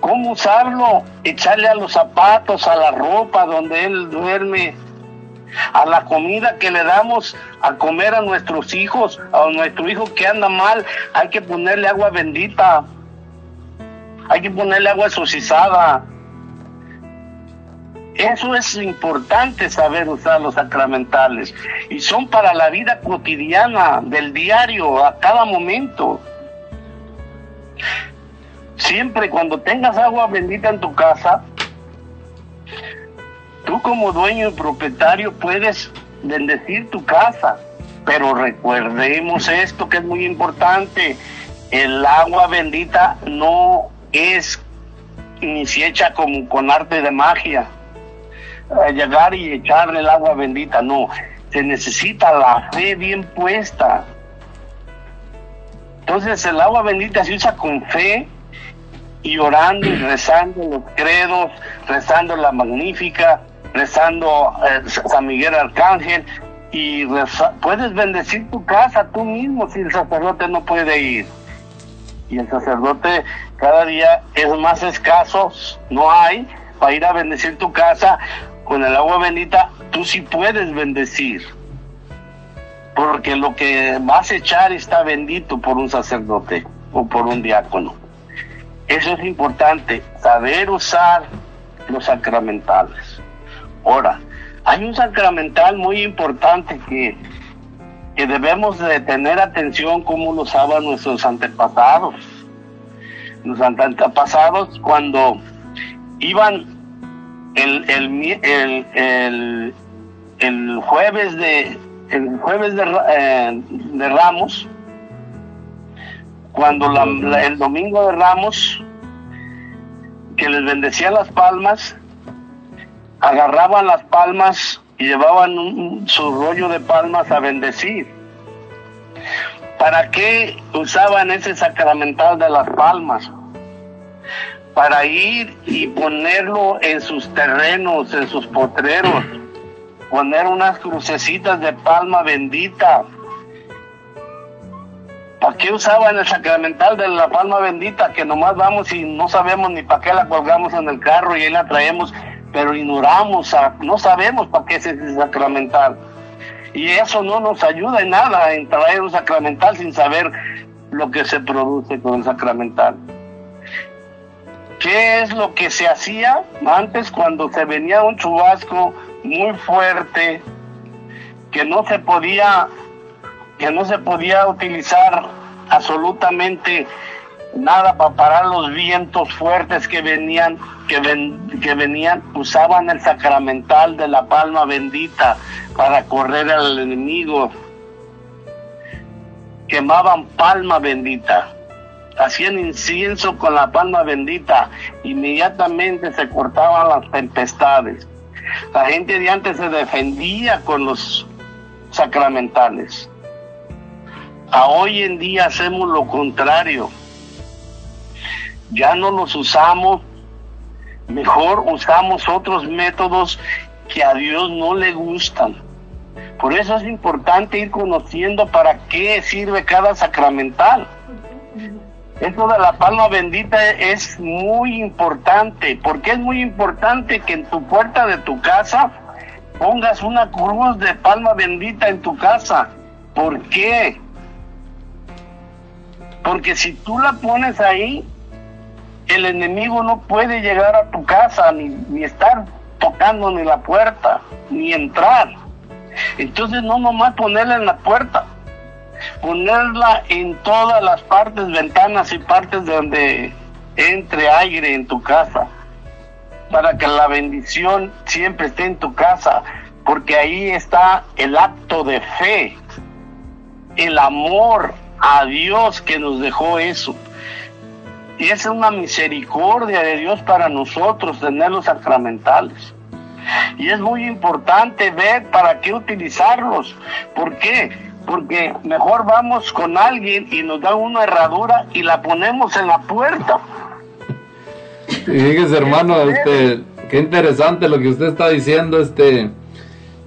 cómo usarlo, echarle a los zapatos, a la ropa donde él duerme, a la comida que le damos a comer a nuestros hijos, a nuestro hijo que anda mal, hay que ponerle agua bendita, hay que ponerle agua exorcizada. Eso es importante saber usar los sacramentales. Y son para la vida cotidiana, del diario, a cada momento. Siempre cuando tengas agua bendita en tu casa, tú como dueño y propietario puedes bendecir tu casa, pero recordemos esto que es muy importante, el agua bendita no es ni se echa como con arte de magia llegar y echarle el agua bendita, no, se necesita la fe bien puesta. Entonces el agua bendita se usa con fe y orando y rezando los credos, rezando la magnífica, rezando eh, San Miguel Arcángel y reza- puedes bendecir tu casa tú mismo si el sacerdote no puede ir. Y el sacerdote cada día es más escaso, no hay, para ir a bendecir tu casa con el agua bendita, tú sí puedes bendecir. Porque lo que vas a echar está bendito por un sacerdote o por un diácono. Eso es importante, saber usar los sacramentales. Ahora, hay un sacramental muy importante que, que debemos de tener atención cómo lo usaban nuestros antepasados. Los antepasados cuando iban el, el, el, el, jueves de, el jueves de, eh, de Ramos, cuando la- el domingo de Ramos, que les bendecía las palmas, agarraban las palmas y llevaban un- su rollo de palmas a bendecir. ¿Para qué usaban ese sacramental de las palmas? Para ir y ponerlo en sus terrenos, en sus potreros, poner unas crucecitas de palma bendita. ¿Para qué usaban el sacramental de la palma bendita? Que nomás vamos y no sabemos ni para qué la colgamos en el carro y ahí la traemos, pero ignoramos, no sabemos para qué es ese sacramental. Y eso no nos ayuda en nada en traer un sacramental sin saber lo que se produce con el sacramental. ¿Qué es lo que se hacía antes cuando se venía un chubasco muy fuerte que no se podía que no se podía utilizar absolutamente nada para parar los vientos fuertes que venían que, ven- que venían usaban el sacramental de la palma bendita para correr al enemigo. Quemaban palma bendita hacían incienso con la palma bendita inmediatamente se cortaban las tempestades la gente de antes se defendía con los sacramentales a hoy en día hacemos lo contrario ya no los usamos, mejor usamos otros métodos que a Dios no le gustan. Por eso es importante ir conociendo para qué sirve cada sacramental. Esto de la palma bendita es muy importante, porque es muy importante que en tu puerta de tu casa pongas una cruz de palma bendita en tu casa. ¿Por qué? Porque si tú la pones ahí, el enemigo no puede llegar a tu casa, ni, ni estar tocando ni la puerta, ni entrar. Entonces no nomás ponerla en la puerta, ponerla en todas las partes, ventanas y partes donde entre aire en tu casa, para que la bendición siempre esté en tu casa, porque ahí está el acto de fe, el amor a Dios que nos dejó eso. Y es una misericordia de Dios para nosotros tener los sacramentales. Y es muy importante ver para qué utilizarlos. ¿Por qué? Porque mejor vamos con alguien y nos da una herradura y la ponemos en la puerta. Y fíjese, hermano, este, qué interesante lo que usted está diciendo, este,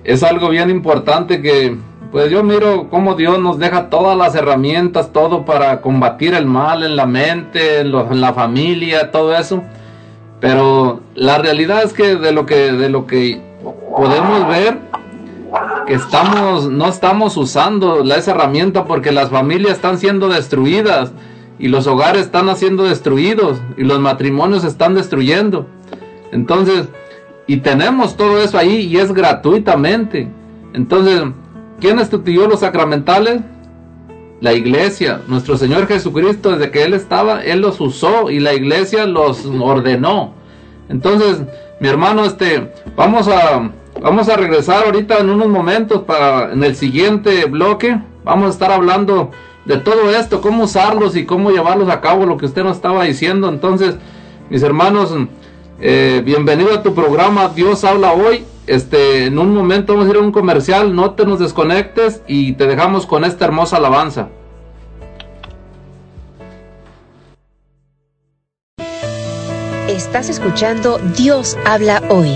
es algo bien importante que, pues yo miro cómo Dios nos deja todas las herramientas, todo para combatir el mal en la mente, en, lo- en la familia, todo eso. Pero la realidad es que de lo que, de lo que podemos ver, que estamos, no estamos usando esa herramienta porque las familias están siendo destruidas y los hogares están siendo destruidos y los matrimonios están destruyendo. Entonces, y tenemos todo eso ahí y es gratuitamente. Entonces, ¿quién instituyó los sacramentales? La iglesia, nuestro Señor Jesucristo, desde que Él estaba, Él los usó y la iglesia los ordenó. Entonces, mi hermano, este, vamos a, vamos a regresar ahorita en unos momentos para, en el siguiente bloque, vamos a estar hablando de todo esto, cómo usarlos y cómo llevarlos a cabo, lo que usted nos estaba diciendo. Entonces, mis hermanos, eh, bienvenido a tu programa Dios habla hoy. Este, en un momento vamos a ir a un comercial, no te nos desconectes y te dejamos con esta hermosa alabanza. Estás escuchando Dios habla hoy.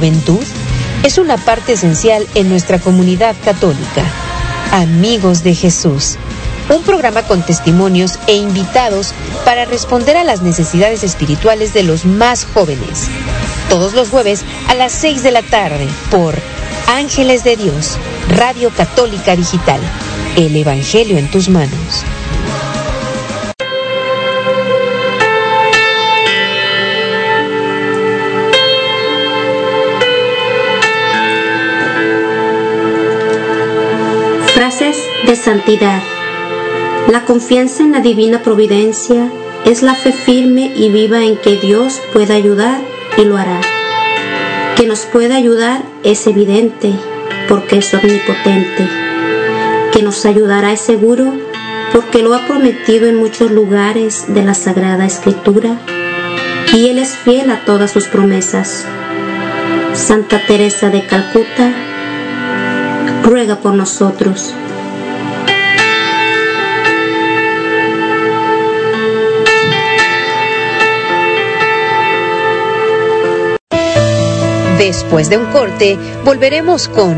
Juventud es una parte esencial en nuestra comunidad católica. Amigos de Jesús, un programa con testimonios e invitados para responder a las necesidades espirituales de los más jóvenes. Todos los jueves a las 6 de la tarde por Ángeles de Dios, Radio Católica Digital. El Evangelio en tus manos. De santidad. La confianza en la divina providencia es la fe firme y viva en que Dios puede ayudar y lo hará. Que nos puede ayudar es evidente porque es omnipotente. Que nos ayudará es seguro porque lo ha prometido en muchos lugares de la Sagrada Escritura y Él es fiel a todas sus promesas. Santa Teresa de Calcuta, ruega por nosotros. Después de un corte, volveremos con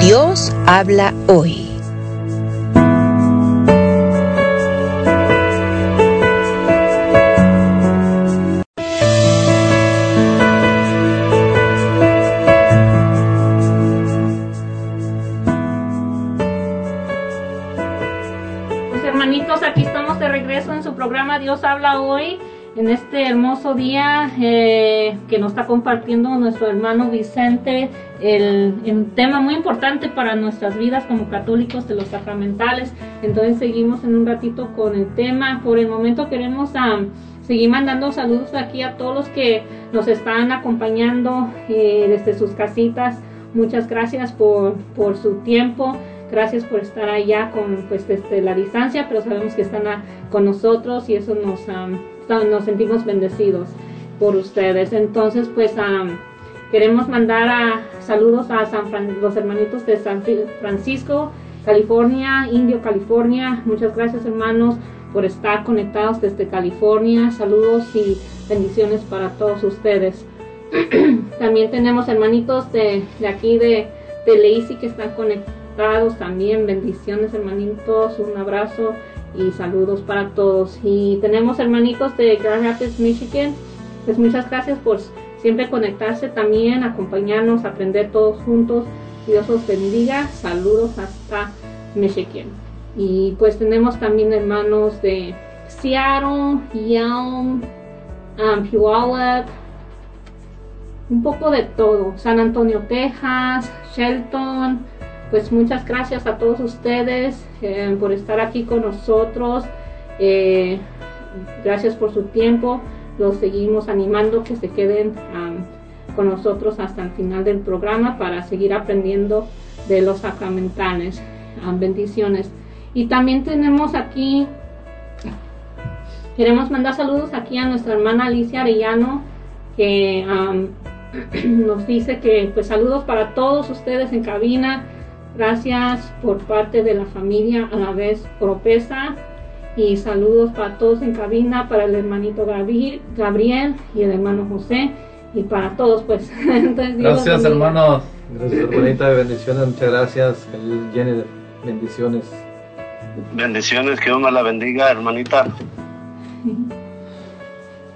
Dios habla hoy. En este hermoso día eh, que nos está compartiendo nuestro hermano Vicente, el, un tema muy importante para nuestras vidas como católicos de los sacramentales. Entonces seguimos en un ratito con el tema. Por el momento queremos am, seguir mandando saludos aquí a todos los que nos están acompañando eh, desde sus casitas. Muchas gracias por, por su tiempo. Gracias por estar allá con pues desde la distancia, pero sabemos que están a- con nosotros y eso nos, está- nos sentimos bendecidos por ustedes. Entonces, pues am, queremos mandar a, saludos a San Fran- los hermanitos de San Francisco, California, Indio, California. Muchas gracias, hermanos, por estar conectados desde California. Saludos y bendiciones para todos ustedes. También tenemos hermanitos de, de aquí de, de Lacey que están conec- conectados también. Bendiciones, hermanitos. Un abrazo y saludos para todos. Y tenemos hermanitos de Grand Rapids, Michigan. Pues muchas gracias por siempre conectarse también, acompañarnos, aprender todos juntos. Dios los bendiga. Saludos hasta Michigan. Y pues tenemos también hermanos de Seattle, Yelm, um, Puyallup, un poco de todo. San Antonio, Texas, Shelton. Pues muchas gracias a todos ustedes eh, por estar aquí con nosotros. Eh, gracias por su tiempo. Los seguimos animando que se queden con nosotros hasta el final del programa para seguir aprendiendo de los sacramentales. Bendiciones. Y también tenemos aquí, queremos mandar saludos aquí a nuestra hermana Alicia Arellano, que um, nos dice que pues saludos para todos ustedes en cabina. Gracias por parte de la familia a la vez Propesa y saludos para todos en cabina, para el hermanito Gabriel, y el hermano José y para todos pues. Entonces, Gracias, hermanos. Gracias, hermanita de bendiciones, muchas gracias. Que Dios llene de bendiciones. Bendiciones, que Dios me la bendiga, hermanita.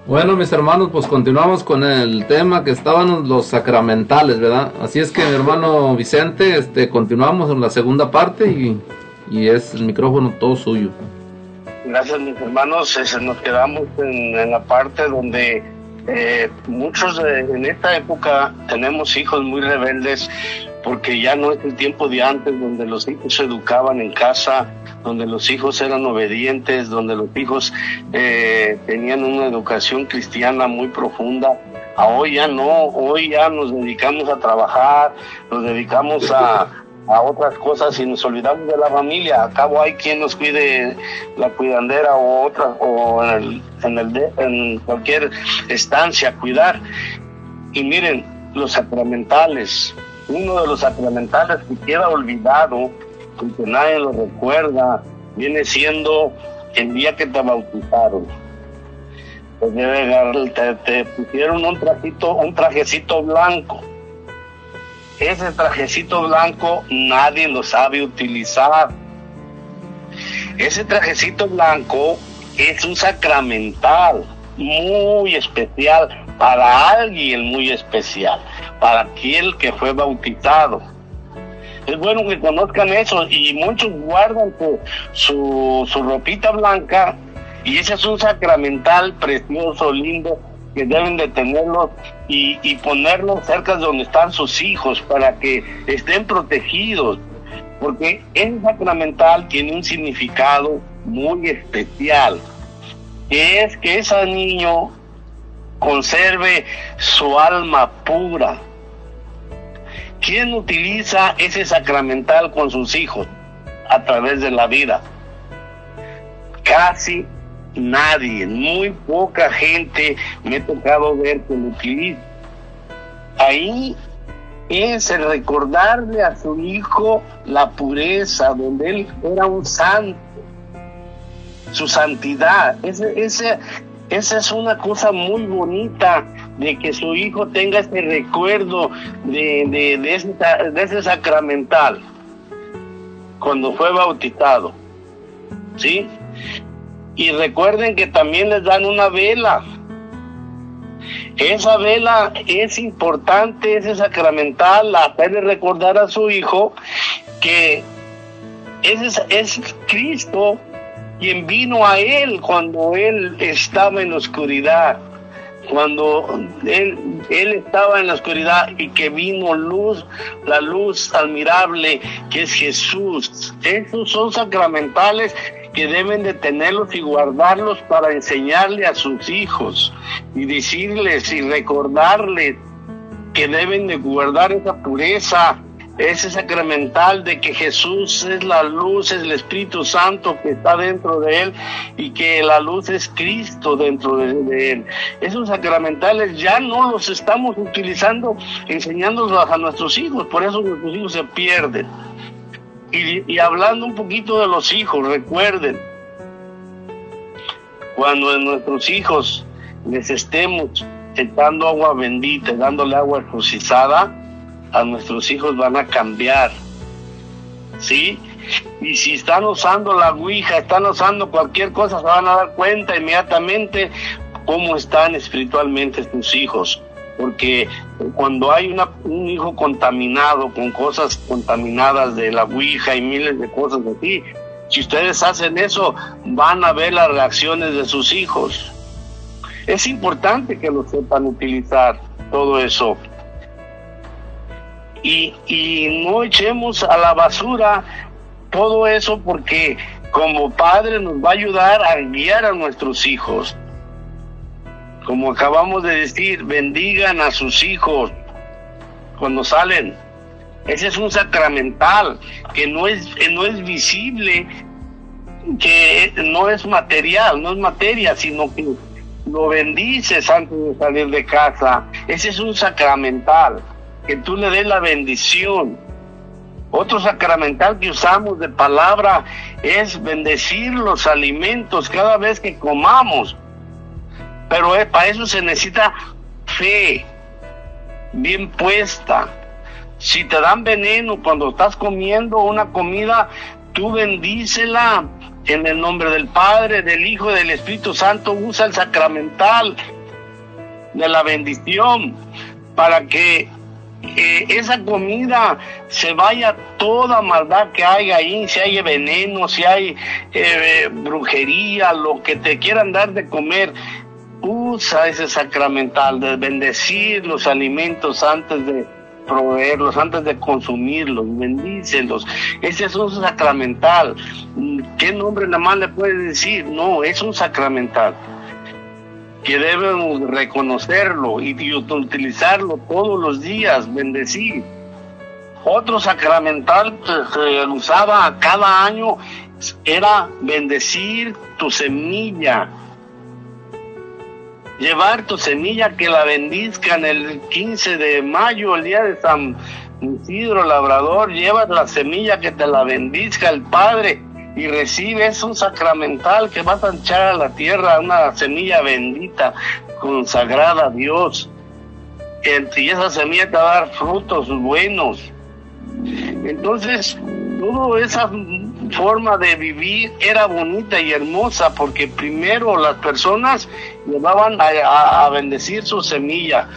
Bueno, mis hermanos, pues continuamos con el tema que estaban los sacramentales, ¿verdad? Así es que mi hermano Vicente, este, continuamos en la segunda parte y, y es el micrófono todo suyo. Gracias, mis hermanos. Ese, Nos quedamos en, en la parte donde eh, muchos de- en esta época tenemos hijos muy rebeldes porque ya no es el tiempo de antes donde los hijos se educaban en casa, donde los hijos eran obedientes, donde los hijos eh, tenían una educación cristiana muy profunda. A hoy ya no, hoy ya nos dedicamos a trabajar, nos dedicamos a, a otras cosas y nos olvidamos de la familia. A cabo hay quien nos cuide la cuidandera o otra o en, el, en, el en cualquier estancia cuidar. Y miren, los sacramentales, uno de los sacramentales que queda olvidado, porque nadie lo recuerda, viene siendo el día que te bautizaron. Debe- te- te pusieron un un trajecito blanco. Ese trajecito blanco nadie lo sabe utilizar. Ese trajecito blanco es un sacramental muy especial para alguien muy especial, para aquel que fue bautizado. Es bueno que conozcan eso y muchos guardan su, su, ropita blanca y ese es un sacramental precioso, lindo, que deben de tenerlo y, y ponerlo cerca de donde están sus hijos para que estén protegidos. Porque ese sacramental tiene un significado muy especial, que es que ese niño conserve su alma pura. ¿Quién utiliza ese sacramental con sus hijos a través de la vida? Casi nadie, muy poca gente me he tocado ver que lo utiliza. Ahí es el recordarle a su hijo la pureza, donde él era un santo, su santidad. Ese, ese, esa es una cosa muy bonita de que su hijo tenga ese recuerdo de, de, ese, sacramental cuando fue bautizado. ¿Sí? Y recuerden que también les dan una vela. Esa vela es importante, ese sacramental, hacerle recordar a su hijo que ese es, es Cristo quien vino a él cuando él estaba en la oscuridad, cuando él, él estaba en la oscuridad y que vino luz, la luz admirable que es Jesús. Esos son sacramentales que deben de tenerlos y guardarlos para enseñarle a sus hijos y decirles y recordarles que deben de guardar esa pureza, ese sacramental de que Jesús es la luz, es el Espíritu Santo que está dentro de él y que la luz es Cristo dentro de, él. Esos sacramentales ya no los estamos utilizando, enseñándolos a nuestros hijos, por eso nuestros hijos se pierden. Y, hablando un poquito de los hijos, recuerden, cuando a nuestros hijos les estemos echando agua bendita, dándole agua exorcizada, a nuestros hijos van a cambiar. ¿sí? Y si están usando la Ouija, están usando cualquier cosa, se van a dar cuenta inmediatamente cómo están espiritualmente tus hijos. Porque cuando hay una- un hijo contaminado con cosas contaminadas de la Ouija y miles de cosas de ti, si ustedes hacen eso, van a ver las reacciones de sus hijos. Es importante que lo sepan utilizar todo eso. Y, y no echemos a la basura todo eso porque como padre nos va a ayudar a guiar a nuestros hijos. Como acabamos de decir, bendigan a sus hijos cuando salen. Ese es un sacramental que no es, no es visible, que no es material, no es materia, sino que lo bendices antes de salir de casa. Ese es un sacramental, que tú le des la bendición. Otro sacramental que usamos de palabra es bendecir los alimentos cada vez que comamos. Pero eh, para eso se necesita fe bien puesta. Si te dan veneno cuando estás comiendo una comida, tú bendícela en el nombre del Padre, del Hijo, del Espíritu Santo. Usa el sacramental de la bendición para que esa comida se vaya toda maldad que hay ahí, si hay veneno, si hay eh, brujería, lo que te quieran dar de comer, usa ese sacramental de bendecir los alimentos antes de proveerlos, antes de consumirlos, bendícelos. Ese es un sacramental. ¿Qué nombre nada más le puedes decir? No, es un sacramental que debemos reconocerlo y, utilizarlo todos los días, bendecir. Otro sacramental que usaba cada año era bendecir tu semilla. Llevar tu semilla que la bendizcan el 15 de mayo, el día de San Isidro Labrador, llevas la semilla que te la bendizca el Padre y recibes un sacramental que vas a echar a la tierra, una semilla bendita, consagrada a Dios. Y esa semilla te va a dar frutos buenos. Entonces, toda esa forma de vivir era bonita y hermosa porque primero las personas llevaban a, a- a bendecir su semilla,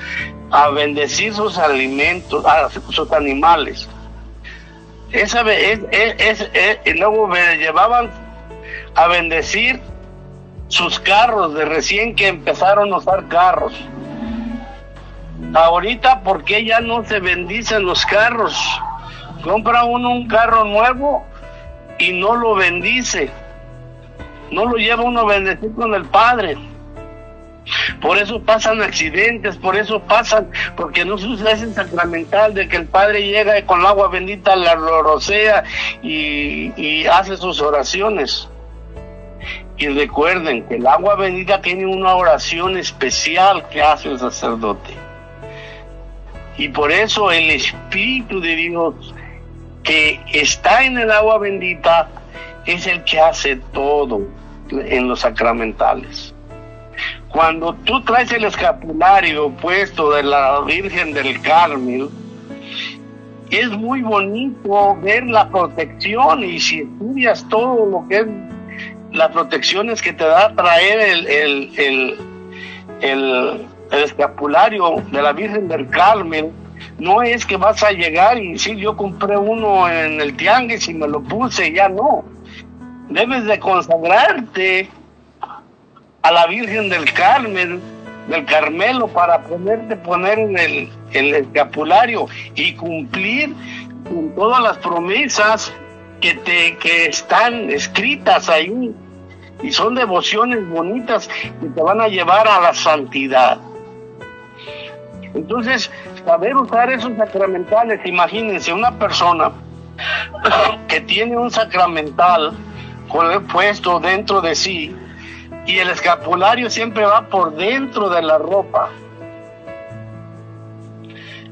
a bendecir sus alimentos, a sus animales. Esa, es- es- es- y luego me llevaban a bendecir sus carros de recién que empezaron a usar carros. Ahorita, ¿por qué ya no se bendicen los carros? Compra uno un carro nuevo y no lo bendice. No lo lleva uno a bendecir con el Padre. Por eso pasan accidentes, por eso pasan, porque no usa ese sacramental de que el Padre llega y con el agua bendita la rocea y hace sus oraciones. Y recuerden que el agua bendita tiene una oración especial que hace el sacerdote. Y por eso el Espíritu de Dios que está en el agua bendita es el que hace todo en los sacramentales. Cuando tú traes el escapulario puesto de la Virgen del Carmel, es muy bonito ver la protección y si estudias todo lo que es las protecciones que te da traer el, el- el escapulario de la Virgen del Carmen, no es que vas a llegar y decir yo compré uno en el tianguis y me lo puse, ya no. Debes de consagrarte a la Virgen del Carmen, del Carmelo, para ponerte poner en el, el escapulario y cumplir con todas las promesas que, te, que están escritas ahí. Y son devociones bonitas que te van a llevar a la santidad. Entonces, saber usar esos sacramentales, imagínense una persona que tiene un sacramental puesto dentro de sí y el escapulario siempre va por dentro de la ropa.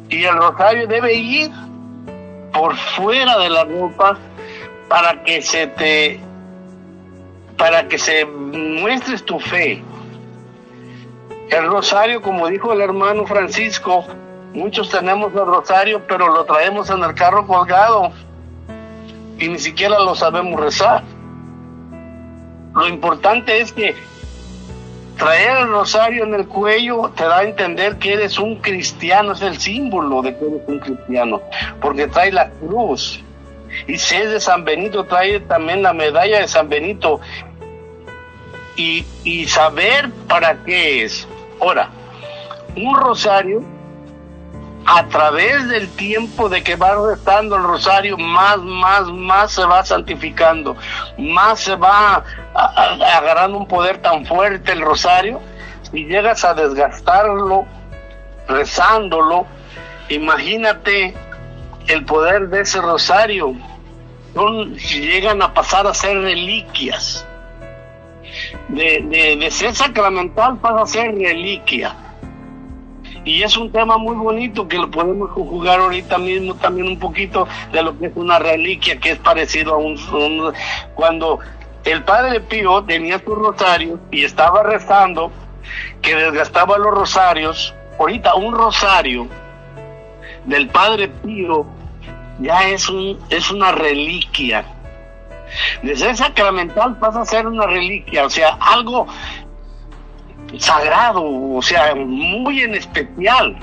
Y el rosario debe ir por fuera de la ropa para que se te para que se muestres tu fe. El rosario, como dijo el hermano Francisco, muchos tenemos el rosario, pero lo traemos en el carro colgado. y ni siquiera lo sabemos rezar. Lo importante es que traer el rosario en el cuello te da a entender que eres un cristiano, es el símbolo de que eres un cristiano, porque trae la cruz. Y si es de San Benito, trae también la medalla de San Benito. Y, y saber para qué es. Ahora, un rosario a través del tiempo de que va restando el rosario, más, más, más se va santificando, más se va agarrando un poder tan fuerte el rosario, y llegas a desgastarlo rezándolo, imagínate el poder de ese rosario, son, llegan a pasar a ser reliquias. De, de, de ser sacramental pasa a ser reliquia. Y es un tema muy bonito que lo podemos conjugar ahorita mismo también un poquito de lo que es una reliquia, que es parecido a un... cuando el Padre Pío tenía su rosario y estaba rezando, que desgastaba los rosarios, ahorita un rosario del Padre Pío ya es, un, es una reliquia. De ser sacramental pasa a ser una reliquia, o sea, algo sagrado, o sea, muy en especial.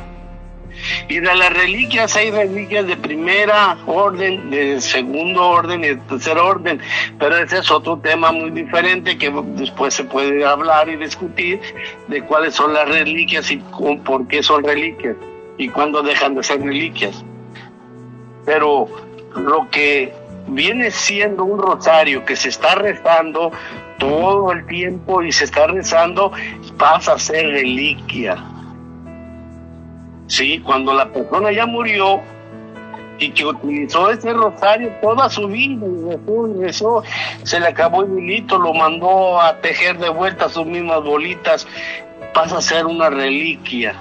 Y de las reliquias hay reliquias de primera orden, de segundo orden y de tercer orden, pero ese es otro tema muy diferente que después se puede hablar y discutir de cuáles son las reliquias y por qué son reliquias y cuándo dejan de ser reliquias. Pero lo que viene siendo un rosario que se está rezando todo el tiempo y se está rezando, pasa a ser reliquia. Sí, cuando la persona ya murió y que utilizó ese rosario toda su vida, y rezó, y rezó, se le acabó el hilito, lo mandó a tejer de vuelta sus mismas bolitas, pasa a ser una reliquia.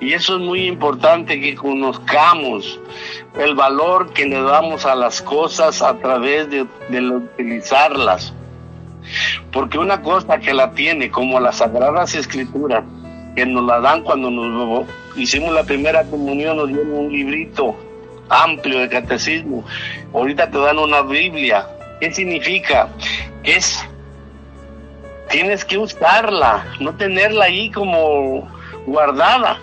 Y eso es muy importante que conozcamos el valor que le damos a las cosas a través de, utilizarlas. Porque una cosa que la tiene, como las Sagradas Escrituras, que nos la dan cuando nos hicimos la primera comunión, nos dieron un librito amplio de catecismo. Ahorita te dan una Biblia. ¿Qué significa? Es, tienes que usarla, no tenerla ahí como guardada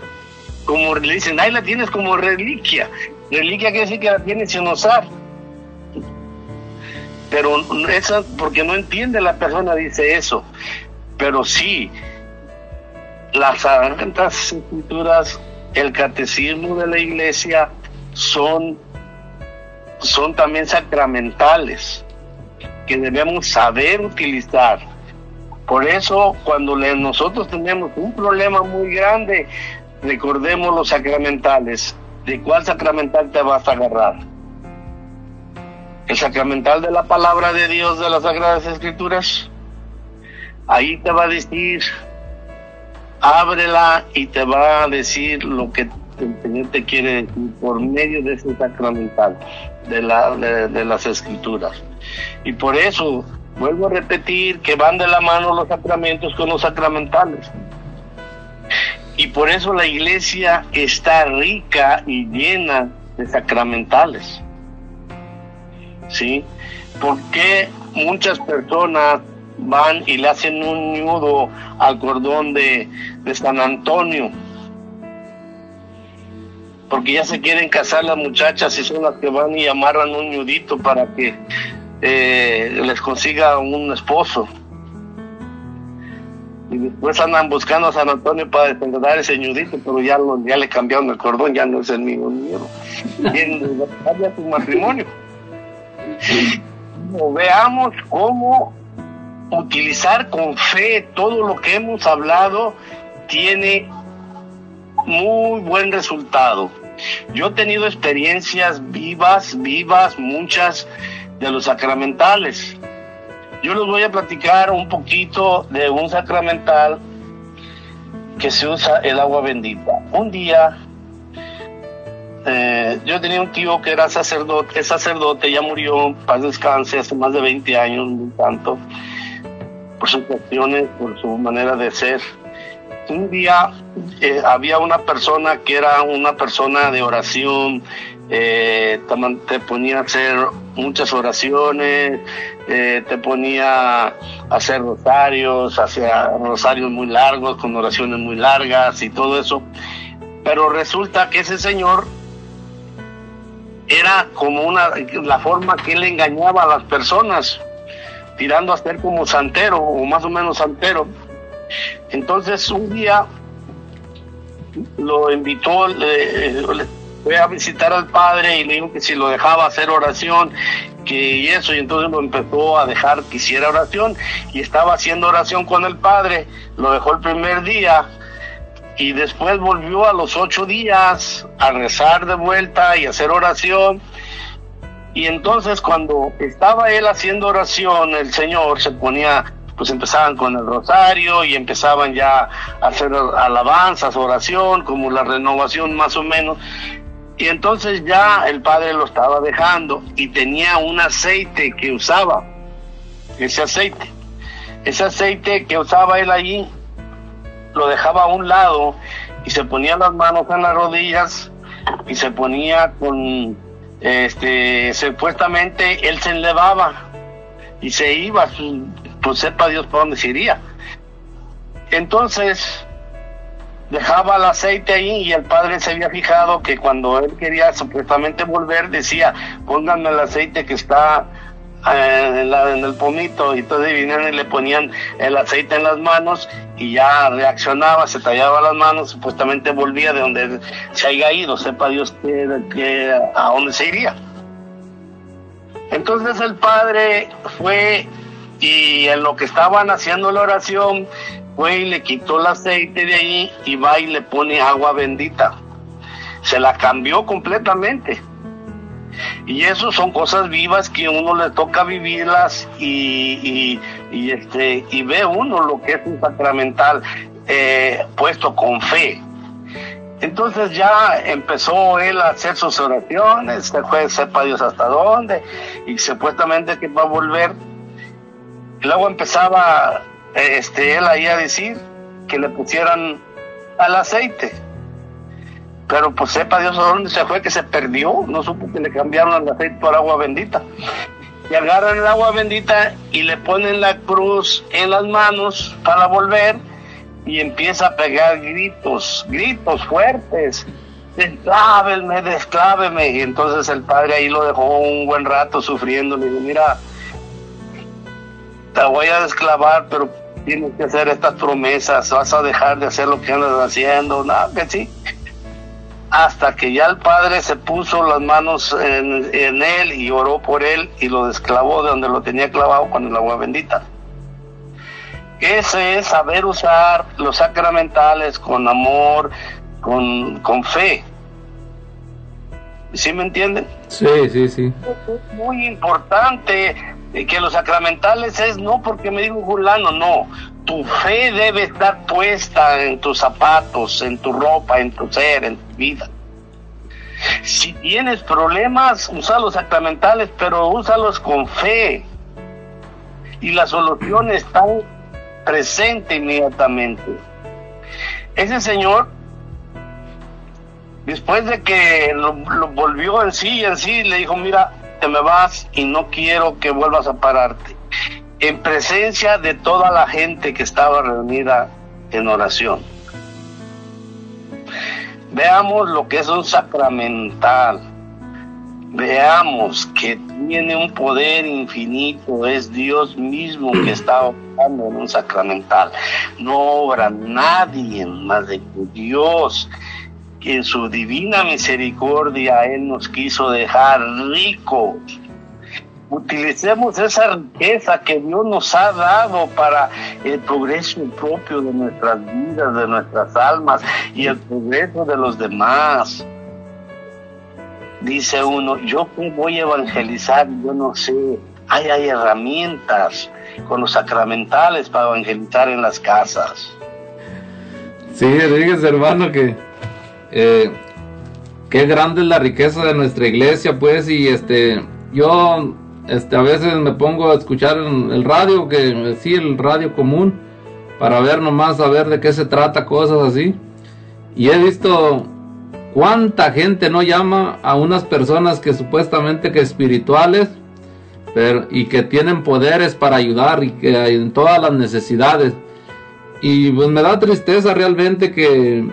como le dicen, ahí la tienes como reliquia. Reliquia quiere decir que la tienes sin usar. Pero esa, porque no entiende la persona, dice eso. Pero sí, las Santas Escrituras, el catecismo de la iglesia son, son también sacramentales, que debemos saber utilizar. Por eso, cuando nosotros tenemos un problema muy grande, recordemos los sacramentales. ¿De cuál sacramental te vas a agarrar? ¿El sacramental de la palabra de Dios de las Sagradas Escrituras? Ahí te va a decir, ábrela y te va a decir lo que el Señor te quiere decir por medio de ese sacramental de, la, de, de las Escrituras. Y por eso, vuelvo a repetir que van de la mano los sacramentos con los sacramentales. Y por eso la iglesia está rica y llena de sacramentales. ¿Sí? Porque muchas personas van y le hacen un nudo al cordón de, San Antonio? Porque ya se quieren casar las muchachas y son las que van y amarran un nudito para que eh, les consiga un esposo y después andan buscando a San Antonio para desenredar ese ñudito, pero ya, lo, ya le cambiaron el cordón, ya no es el. Quieren darle a su matrimonio. No, veamos cómo utilizar con fe todo lo que hemos hablado tiene muy buen resultado. Yo he tenido experiencias vivas, vivas, muchas de los sacramentales. Yo les voy a platicar un poquito de un sacramental que se usa el agua bendita. Un día, eh, yo tenía un tío que era sacerdote, es sacerdote, ya murió, paz descanse, hace más de 20 años, no tanto, por sus cuestiones, por su manera de ser. Un día eh, había una persona que era una persona de oración, eh, te, ponía a hacer muchas oraciones, eh, te ponía a hacer rosarios, hacía rosarios muy largos, con oraciones muy largas y todo eso. Pero resulta que ese señor era como una la forma que él engañaba a las personas, tirando a ser como santero o más o menos santero. Entonces un día lo invitó, le fue a visitar al padre y le dijo que si lo dejaba hacer oración, que y eso, y entonces lo empezó a dejar que hiciera oración y estaba haciendo oración con el padre, lo dejó el primer día y después volvió a los ocho días a rezar de vuelta y hacer oración. Y entonces cuando estaba él haciendo oración, el Señor se ponía, pues empezaban con el rosario y empezaban ya a hacer alabanzas, oración, como la renovación más o menos. Y entonces ya el padre lo estaba dejando y tenía un aceite que usaba, ese aceite. Ese aceite que usaba él allí, lo dejaba a un lado y se ponía las manos en las rodillas y se ponía con, este, supuestamente él se elevaba y se iba, pues sepa Dios por dónde se iría. Entonces, dejaba el aceite ahí y el padre se había fijado que cuando él quería supuestamente volver decía pónganme el aceite que está eh, en, el pomito y entonces vinieron y le ponían el aceite en las manos y ya reaccionaba, se tallaba las manos, supuestamente volvía de donde se haya ido, sepa Dios que, que- a dónde se iría. Entonces el padre fue y en lo que estaban haciendo la oración, fue y le quitó el aceite de ahí y va y le pone agua bendita. Se la cambió completamente. Y eso son cosas vivas que uno le toca vivirlas y, y, este, y ve uno lo que es un sacramental eh, puesto con fe. Entonces ya empezó él a hacer sus oraciones, se fue, sepa Dios hasta dónde, y supuestamente que va a volver. Luego empezaba este, él ahí a decir que le pusieran al aceite. Pero pues sepa Dios a dónde se fue, que se perdió, no supo que le cambiaron el aceite por agua bendita. Y agarran el agua bendita y le ponen la cruz en las manos para volver y empieza a pegar gritos, gritos fuertes. Desclávenme, descláveme. Y entonces el padre ahí lo dejó un buen rato sufriendo. Le dijo, mira, te voy a desclavar, pero tienes que hacer estas promesas, vas a dejar de hacer lo que andas haciendo, nada, que sí. Hasta que ya el padre se puso las manos en, en él y oró por él y lo desclavó de donde lo tenía clavado con el agua bendita. Ese es saber usar los sacramentales con amor, con, con fe. ¿Sí me entienden? Sí, sí, sí. es muy importante que los sacramentales es no porque me dijo fulano, no. Tu fe debe estar puesta en tus zapatos, en tu ropa, en tu ser, en tu vida. Si tienes problemas, usa los sacramentales, pero úsalos con fe. Y la solución está presente inmediatamente. Ese señor después de que lo, lo volvió en sí, en sí, le dijo, mira, te me vas y no quiero que vuelvas a pararte. En presencia de toda la gente que estaba reunida en oración. Veamos lo que es un sacramental. Veamos que tiene un poder infinito, es Dios mismo que está obrando en un sacramental. No obra nadie más de que Dios en su divina misericordia Él nos quiso dejar ricos. Utilicemos esa riqueza que Dios nos ha dado para el progreso propio de nuestras vidas, de nuestras almas y el progreso de los demás. Dice uno, yo voy a evangelizar, yo no sé, hay, hay herramientas con los sacramentales para evangelizar en las casas. Sí, hermano que eh, qué grande es la riqueza de nuestra iglesia, pues, y este, yo, este, a veces me pongo a escuchar el, radio, que sí, el radio común, para ver nomás, a ver de qué se trata, cosas así, y he visto cuánta gente no llama a unas personas que supuestamente que espirituales y que tienen poderes para ayudar y que en todas las necesidades. Y pues me da tristeza realmente que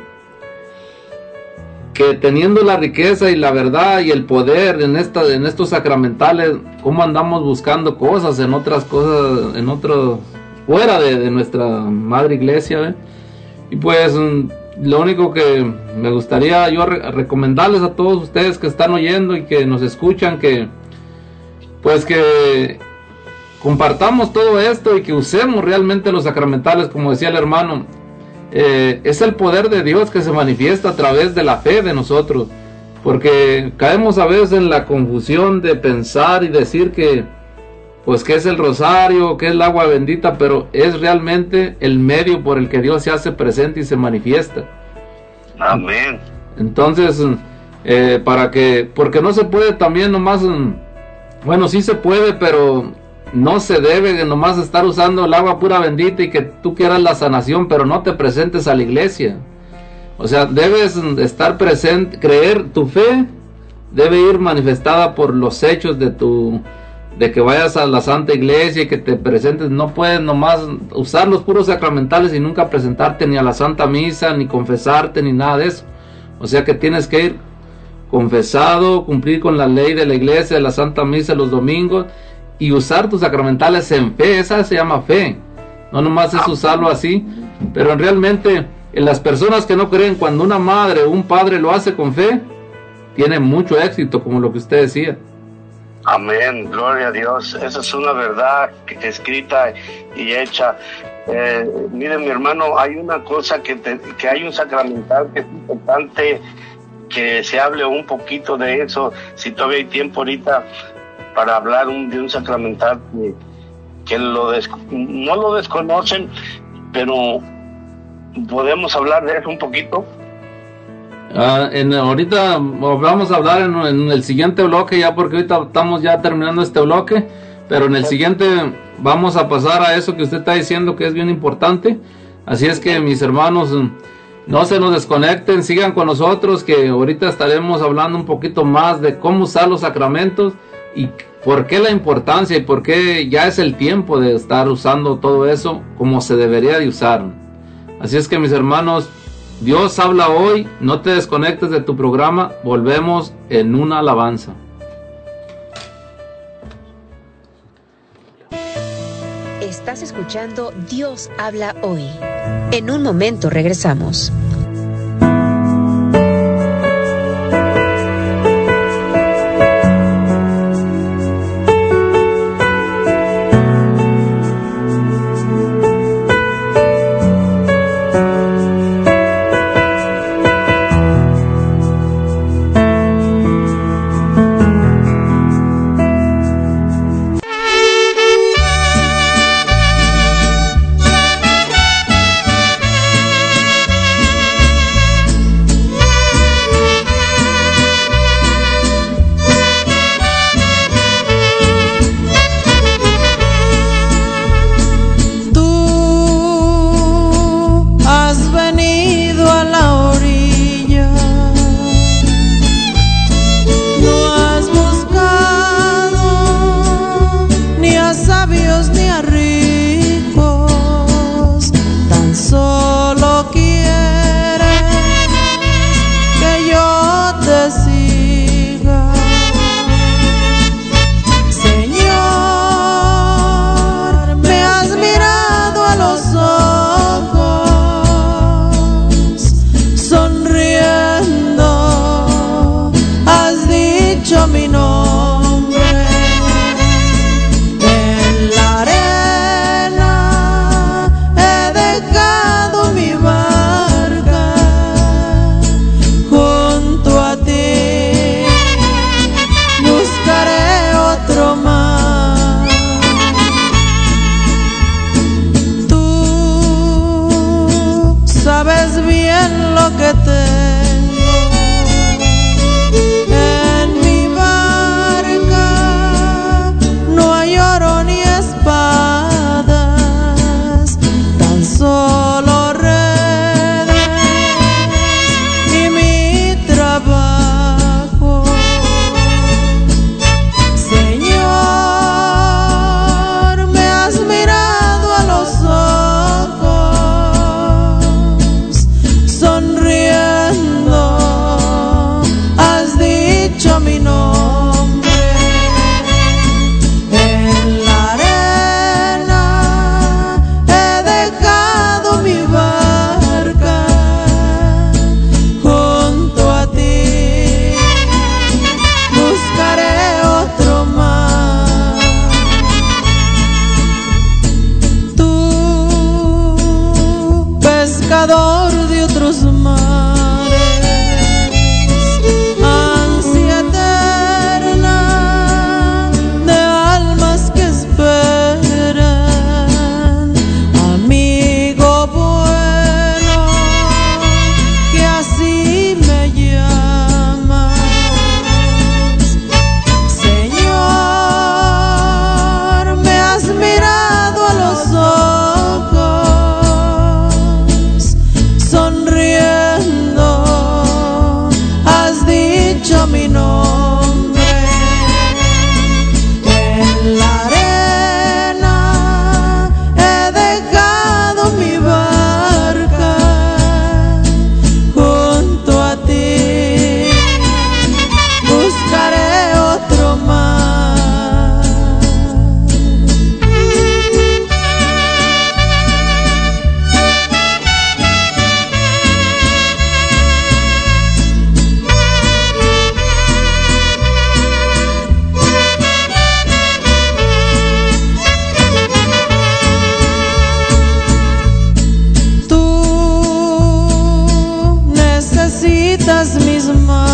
que teniendo la riqueza y la verdad y el poder en esta en estos sacramentales, cómo andamos buscando cosas en otras cosas, en otros fuera de, nuestra madre iglesia. Y pues mm, lo único que me gustaría yo re- recomendarles a todos ustedes que están oyendo y que nos escuchan que pues que compartamos todo esto y que usemos realmente los sacramentales como decía el hermano eh, es el poder de Dios que se manifiesta a través de la fe de nosotros porque caemos a veces en la confusión de pensar y decir que pues que es el rosario, que es el agua bendita, pero es realmente el medio por el que Dios se hace presente y se manifiesta. Amén. Entonces, eh, para que, porque no se puede también nomás, mm, bueno, sí se puede, pero no se debe de nomás estar usando el agua pura bendita y que tú quieras la sanación, pero no te presentes a la iglesia. O sea, debes estar presente, creer, tu fe debe ir manifestada por los hechos de tu, de que vayas a la Santa Iglesia y que te presentes, no puedes nomás usar los puros sacramentales y nunca presentarte ni a la Santa Misa, ni confesarte, ni nada de eso. O sea que tienes que ir confesado, cumplir con la ley de la iglesia, de la Santa Misa los domingos y usar tus sacramentales en fe, esa se llama fe. No nomás es usarlo así, pero realmente en las personas que no creen, cuando una madre o un padre lo hace con fe, tiene mucho éxito, como lo que usted decía. Amén, gloria a Dios. Esa es una verdad escrita y hecha. Eh, mire, mi hermano, hay una cosa que, te- que hay un sacramental que es importante que se hable un poquito de eso, si todavía hay tiempo ahorita para hablar un- de un sacramental que, que lo des- no lo desconocen, pero podemos hablar de eso un poquito. Ah, en, ahorita vamos a hablar en, en el siguiente bloque ya porque ahorita estamos ya terminando este bloque, pero en el siguiente vamos a pasar a eso que usted está diciendo que es bien importante. Así es que mis hermanos, no se nos desconecten, sigan con nosotros que ahorita estaremos hablando un poquito más de cómo usar los sacramentos y por qué la importancia y por qué ya es el tiempo de estar usando todo eso como se debería de usar. Así es que mis hermanos, Dios habla hoy, no te desconectes de tu programa, volvemos en una alabanza. Estás escuchando Dios habla hoy. En un momento regresamos. Necesitas mis manos,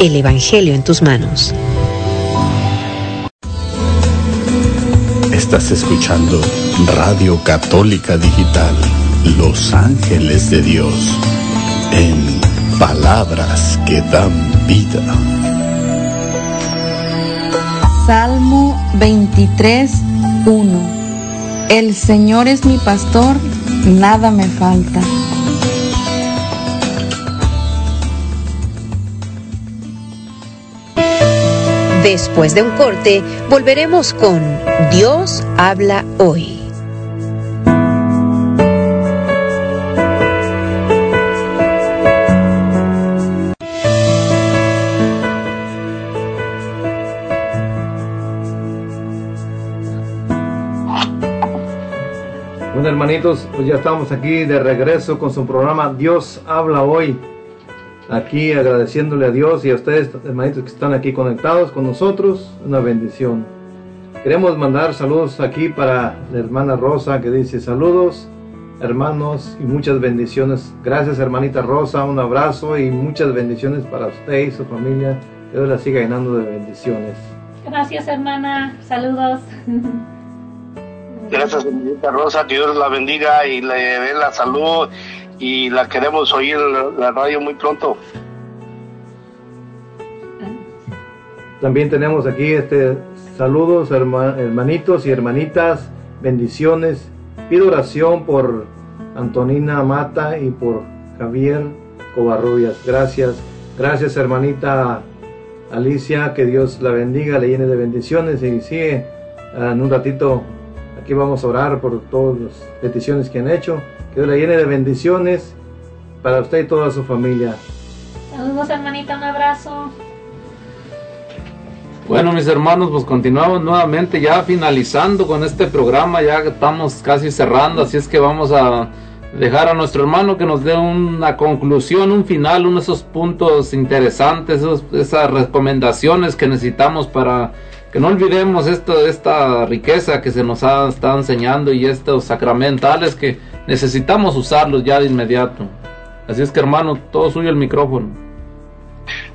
El Evangelio en tus manos. Estás escuchando Radio Católica Digital, Los Ángeles de Dios, en palabras que dan vida. Salmo 23, 1. El Señor es mi pastor, nada me falta. Después de un corte, volveremos con Dios habla hoy. Bueno, hermanitos, pues ya estamos aquí de regreso con su programa Dios habla hoy. Aquí agradeciéndole a Dios y a ustedes, hermanitos que están aquí conectados con nosotros, una bendición. Queremos mandar saludos aquí para la hermana Rosa que dice saludos, hermanos, y muchas bendiciones. Gracias, hermanita Rosa, un abrazo y muchas bendiciones para usted y su familia. Que Dios la siga llenando de bendiciones. Gracias, hermana. Saludos. Gracias, señorita Rosa, que Dios la bendiga y le dé la salud y la queremos oír la, radio muy pronto. También tenemos aquí este saludos herma- hermanitos y hermanitas, bendiciones. Pido oración por Antonina Mata y por Javier Covarrubias. Gracias, gracias hermanita Alicia, que Dios la bendiga, le llene de bendiciones y sigue en un ratito aquí vamos a orar por todas las peticiones que han hecho. Dios la llene de bendiciones para usted y toda su familia. Saludos, hermanita. Un abrazo. Bueno, mis hermanos, pues continuamos nuevamente ya finalizando con este programa, ya estamos casi cerrando, así es que vamos a dejar a nuestro hermano que nos dé una conclusión, un final, uno de esos puntos interesantes, esos- esas recomendaciones que necesitamos para que no olvidemos esto, esta riqueza que se nos ha estado enseñando y estos sacramentales que necesitamos usarlos ya de inmediato. Así es que hermano, todo suyo el micrófono.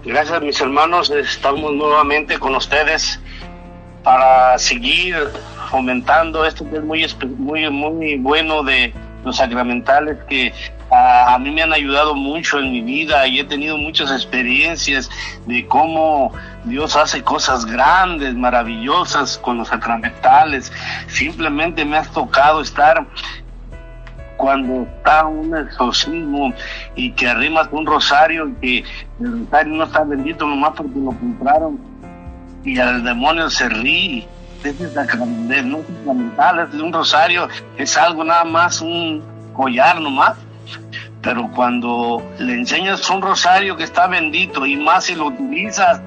Gracias mis hermanos, estamos nuevamente con ustedes para seguir fomentando esto que es muy, muy, muy bueno de los sacramentales que a, a mí me han ayudado mucho en mi vida y he tenido muchas experiencias de cómo Dios hace cosas grandes, maravillosas con los sacramentales. Simplemente me has tocado estar cuando está un exorcismo y que arrimas un rosario y que el rosario no está bendito nomás porque lo compraron y al demonio se ríe. Es no es sacramental, es un rosario, es algo nada más, un collar nomás. Pero cuando le enseñas un rosario que está bendito y más si lo utilizas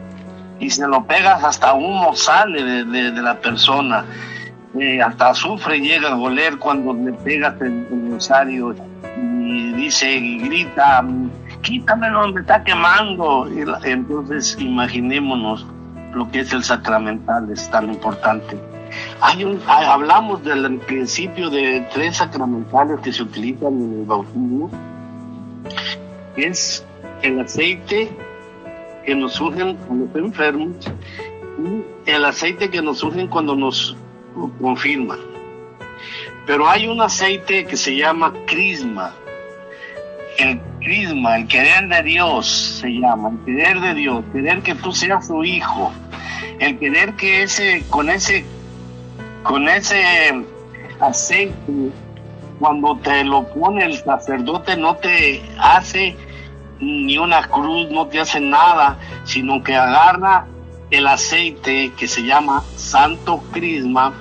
y se lo pegas hasta humo sale de, de- la persona. Eh, hasta azufre llega a oler cuando le pegas el, rosario y dice y grita quítamelo me está quemando entonces imaginémonos lo que es el sacramental es tan importante hablamos del principio de tres sacramentales que se utilizan en el bautismo es el aceite que nos ungen a los enfermos y el aceite que nos ungen cuando nos confirman. Pero hay un aceite que se llama crisma. El crisma, el querer de Dios se llama, el querer de Dios, querer que tú seas su hijo, el querer que ese, con ese, con ese aceite, cuando te lo pone el sacerdote no te hace ni una cruz, no te hace nada, sino que agarra el aceite que se llama santo crisma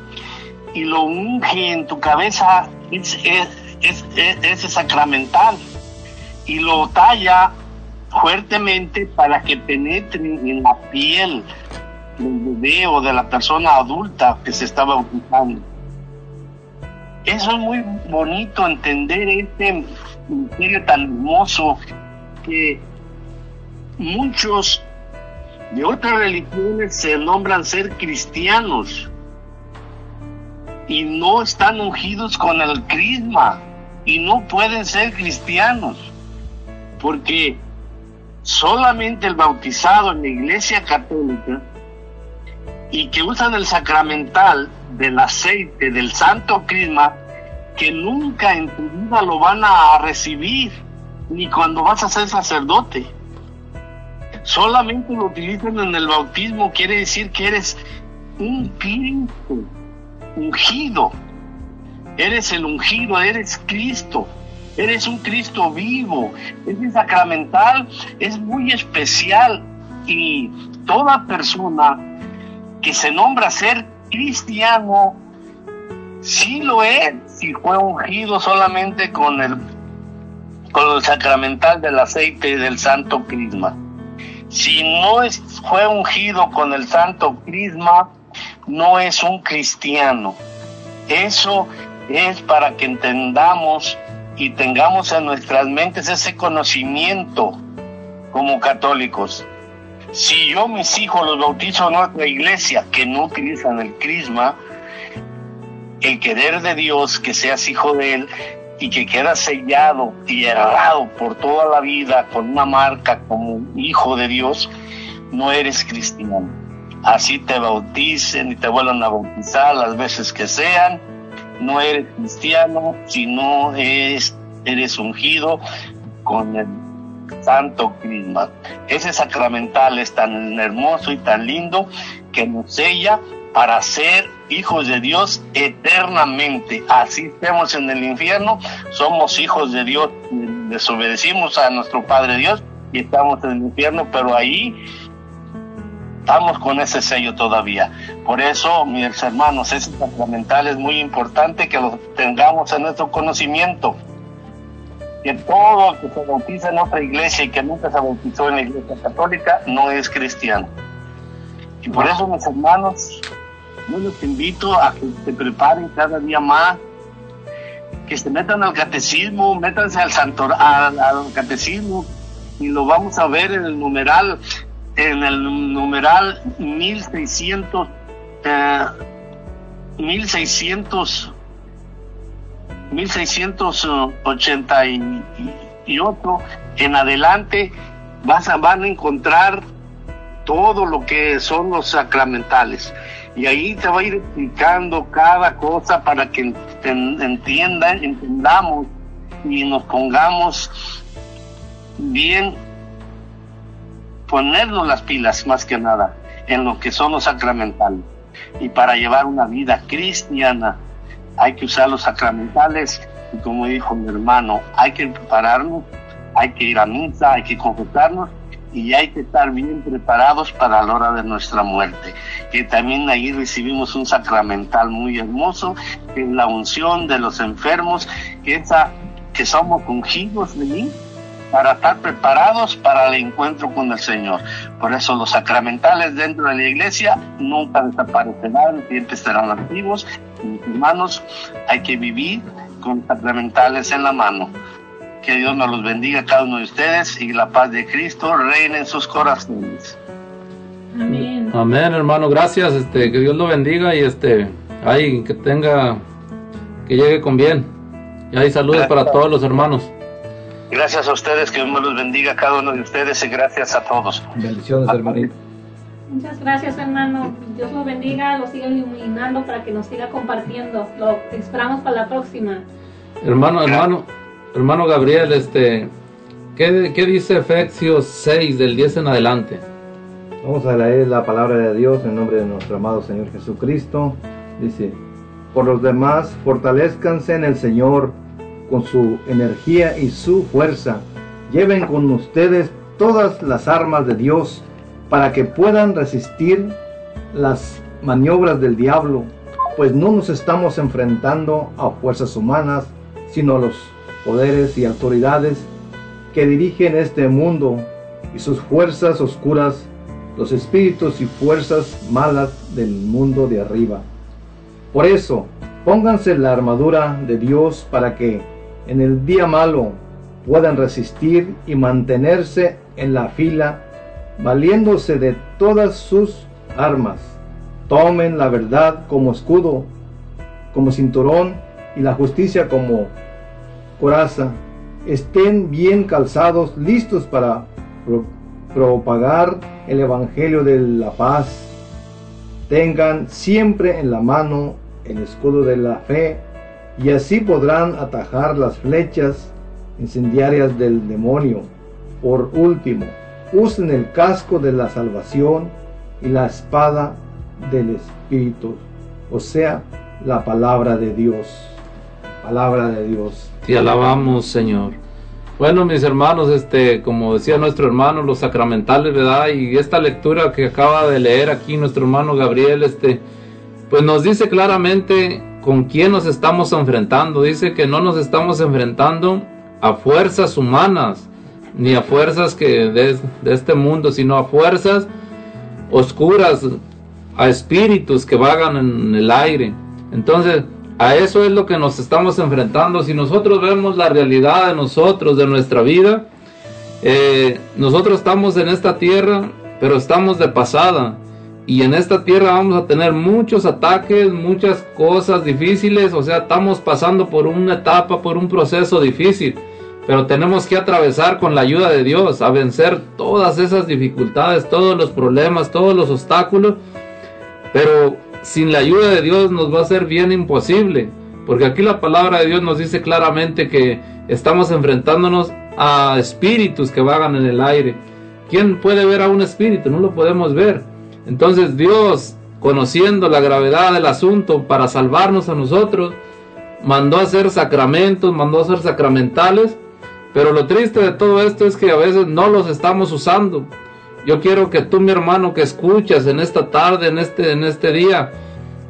y lo unge en tu cabeza, es, es, es- es- sacramental, y lo talla fuertemente para que penetre en la piel del bebé o de la persona adulta que se está bautizando. Eso es muy bonito entender este misterio tan hermoso que muchos de otras religiones se nombran ser cristianos y no están ungidos con el crisma y no pueden ser cristianos porque solamente el bautizado en la iglesia católica y que usan el sacramental del aceite del santo crisma que nunca en tu vida lo van a recibir ni cuando vas a ser sacerdote. Solamente lo utilizan en el bautismo quiere decir que eres un Cristo ungido. Eres el ungido eres Cristo. Eres un Cristo vivo. Ese sacramental es muy especial y toda persona que se nombra ser cristiano sí lo es si fue ungido solamente con el con el sacramental del aceite y del santo crisma si no es, fue ungido con el santo crisma, no es un cristiano. Eso es para que entendamos y tengamos en nuestras mentes ese conocimiento como católicos. Si yo mis hijos los bautizo en otra iglesia que no utilizan el crisma, el querer de Dios que seas hijo de Él y que queda sellado y errado por toda la vida con una marca como hijo de Dios, no eres cristiano. Así te bauticen y te vuelvan a bautizar las veces que sean, no eres cristiano si no eres, eres ungido con el santo crisma. Ese sacramental es tan hermoso y tan lindo que nos sella para ser hijos de Dios eternamente. Así estemos en el infierno, somos hijos de Dios, desobedecimos a nuestro Padre Dios y estamos en el infierno, pero ahí estamos con ese sello todavía. Por eso, mis hermanos, ese sacramental es muy importante que lo tengamos en nuestro conocimiento. Que todo el que se bautiza en otra iglesia y que nunca se bautizó en la iglesia católica no es cristiano. Y por eso, mis hermanos, yo los invito a que se preparen cada día más, que se metan al catecismo, métanse al, santor, al, catecismo y lo vamos a ver en el numeral, en el numeral 1600, eh, 1600, 1688 en adelante vas a, van a encontrar todo lo que son los sacramentales. Y ahí te va a ir explicando cada cosa para que entiendan, entendamos y nos pongamos bien, ponernos las pilas más que nada en lo que son los sacramentales. Y para llevar una vida cristiana hay que usar los sacramentales y como dijo mi hermano, hay que prepararnos, hay que ir a misa, hay que confesarnos y hay que estar bien preparados para la hora de nuestra muerte. Que también ahí recibimos un sacramental muy hermoso, que es la unción de los enfermos, que, esa, que somos ungidos de mí para estar preparados para el encuentro con el Señor. Por eso los sacramentales dentro de la iglesia nunca desaparecerán, siempre estarán activos. Mis hermanos, hay que vivir con sacramentales en la mano. Que Dios nos los bendiga a cada uno de ustedes y la paz de Cristo reine en sus corazones. Amén. Amén, hermano, gracias, este, que Dios lo bendiga y este, ay, que tenga, que llegue con bien. Y hay saludos para todos los hermanos. Gracias a ustedes, que Dios me los bendiga a cada uno de ustedes y gracias a todos. Bendiciones, hermanito. Muchas gracias, hermano. Dios lo bendiga, lo siga iluminando para que nos siga compartiendo. Lo esperamos para la próxima. Hermano, hermano, hermano Gabriel, este, ¿qué, qué dice Efesios 6 del 10 en adelante? Vamos a leer la palabra de Dios en nombre de nuestro amado Señor Jesucristo. Dice, por los demás, fortalezcanse en el Señor con su energía y su fuerza. Lleven con ustedes todas las armas de Dios para que puedan resistir las maniobras del diablo, pues no nos estamos enfrentando a fuerzas humanas, sino a los poderes y autoridades que dirigen este mundo y sus fuerzas oscuras, los espíritus y fuerzas malas del mundo de arriba. Por eso, pónganse la armadura de Dios para que en el día malo puedan resistir y mantenerse en la fila, valiéndose de todas sus armas. Tomen la verdad como escudo, como cinturón y la justicia como coraza. Estén bien calzados, listos para pro- propagar el Evangelio de la paz. Tengan siempre en la mano el escudo de la fe y así podrán atajar las flechas incendiarias del demonio. Por último, usen el casco de la salvación y la espada del Espíritu, o sea, la palabra de Dios. Palabra de Dios. Te alabamos, Señor. Bueno, mis hermanos, este, como decía nuestro hermano, los sacramentales, ¿verdad? Y esta lectura que acaba de leer aquí nuestro hermano Gabriel, este, pues nos dice claramente con quién nos estamos enfrentando. Dice que no nos estamos enfrentando a fuerzas humanas, ni a fuerzas que de, este mundo, sino a fuerzas oscuras, a espíritus que vagan en el aire. Entonces, a eso es lo que nos estamos enfrentando. Si nosotros vemos la realidad de nosotros, de nuestra vida, eh, nosotros estamos en esta tierra, pero estamos de pasada. Y en esta tierra vamos a tener muchos ataques, muchas cosas difíciles. O sea, estamos pasando por una etapa, por un proceso difícil. Pero tenemos que atravesar con la ayuda de Dios a vencer todas esas dificultades, todos los problemas, todos los obstáculos. Pero sin la ayuda de Dios nos va a ser bien imposible. Porque aquí la palabra de Dios nos dice claramente que estamos enfrentándonos a espíritus que vagan en el aire. ¿Quién puede ver a un espíritu? No lo podemos ver. Entonces Dios, conociendo la gravedad del asunto para salvarnos a nosotros, mandó hacer sacramentos, mandó a hacer sacramentales. Pero lo triste de todo esto es que a veces no los estamos usando. Yo quiero que tú, mi hermano, que escuchas en esta tarde, en este, en este día,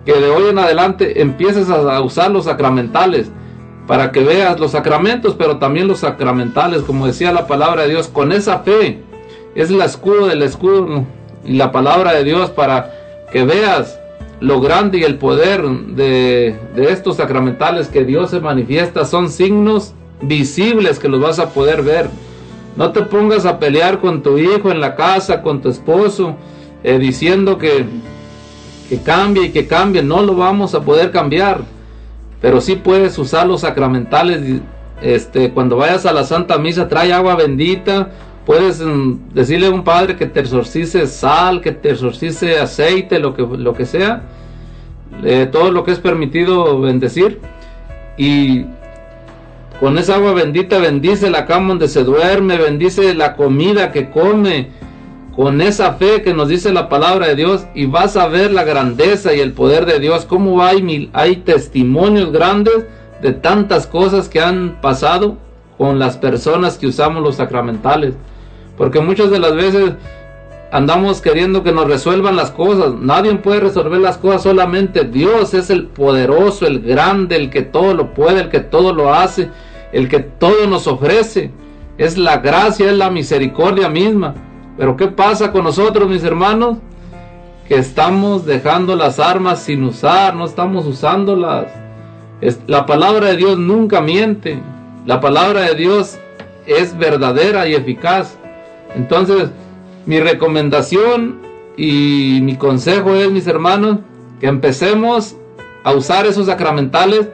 que de hoy en adelante empieces a, a usar los sacramentales para que veas los sacramentos, pero también los sacramentales, como decía la palabra de Dios, con esa fe. Es el escudo del escudo, y la palabra de Dios para que veas lo grande y el poder de, de estos sacramentales que Dios se manifiesta son signos visibles que los vas a poder ver. No te pongas a pelear con tu hijo en la casa, con tu esposo, eh, diciendo que, que cambie y que cambie. No lo vamos a poder cambiar. Pero sí puedes usar los sacramentales. Este, cuando vayas a la Santa Misa, trae agua bendita. Puedes mm, decirle a un padre que te exorcice sal, que te exorcice aceite, lo que, lo que sea. Eh, todo lo que es permitido bendecir. Y con esa agua bendita bendice la cama donde se duerme, bendice la comida que come, con esa fe que nos dice la palabra de Dios y vas a ver la grandeza y el poder de Dios, cómo hay, mil, hay testimonios grandes de tantas cosas que han pasado con las personas que usamos los sacramentales. Porque muchas de las veces andamos queriendo que nos resuelvan las cosas. Nadie puede resolver las cosas, solamente Dios es el poderoso, el grande, el que todo lo puede, el que todo lo hace, el que todo nos ofrece. Es la gracia, es la misericordia misma. Pero ¿qué pasa con nosotros, mis hermanos? Que estamos dejando las armas sin usar, no estamos usándolas. La palabra de Dios nunca miente. La palabra de Dios es verdadera y eficaz. Entonces, mi recomendación y mi consejo es, mis hermanos, que empecemos a usar esos sacramentales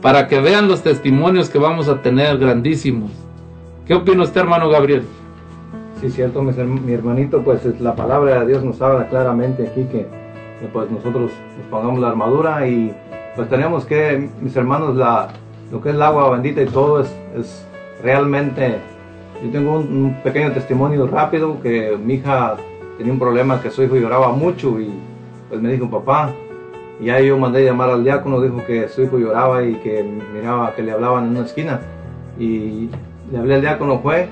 para que vean los testimonios que vamos a tener grandísimos. ¿Qué opina usted, hermano Gabriel? Sí, cierto, mi, hermanito, pues es- la palabra de Dios nos habla claramente aquí que, pues nosotros nos pongamos la armadura y pues tenemos que, mis hermanos, lo que es el agua bendita y todo es realmente... Yo tengo un, pequeño testimonio rápido que mi hija tenía un problema que su hijo lloraba mucho y pues me dijo, papá, y ya yo mandé llamar al diácono, dijo que su hijo lloraba y que miraba que le hablaban en una esquina y le hablé al diácono, fue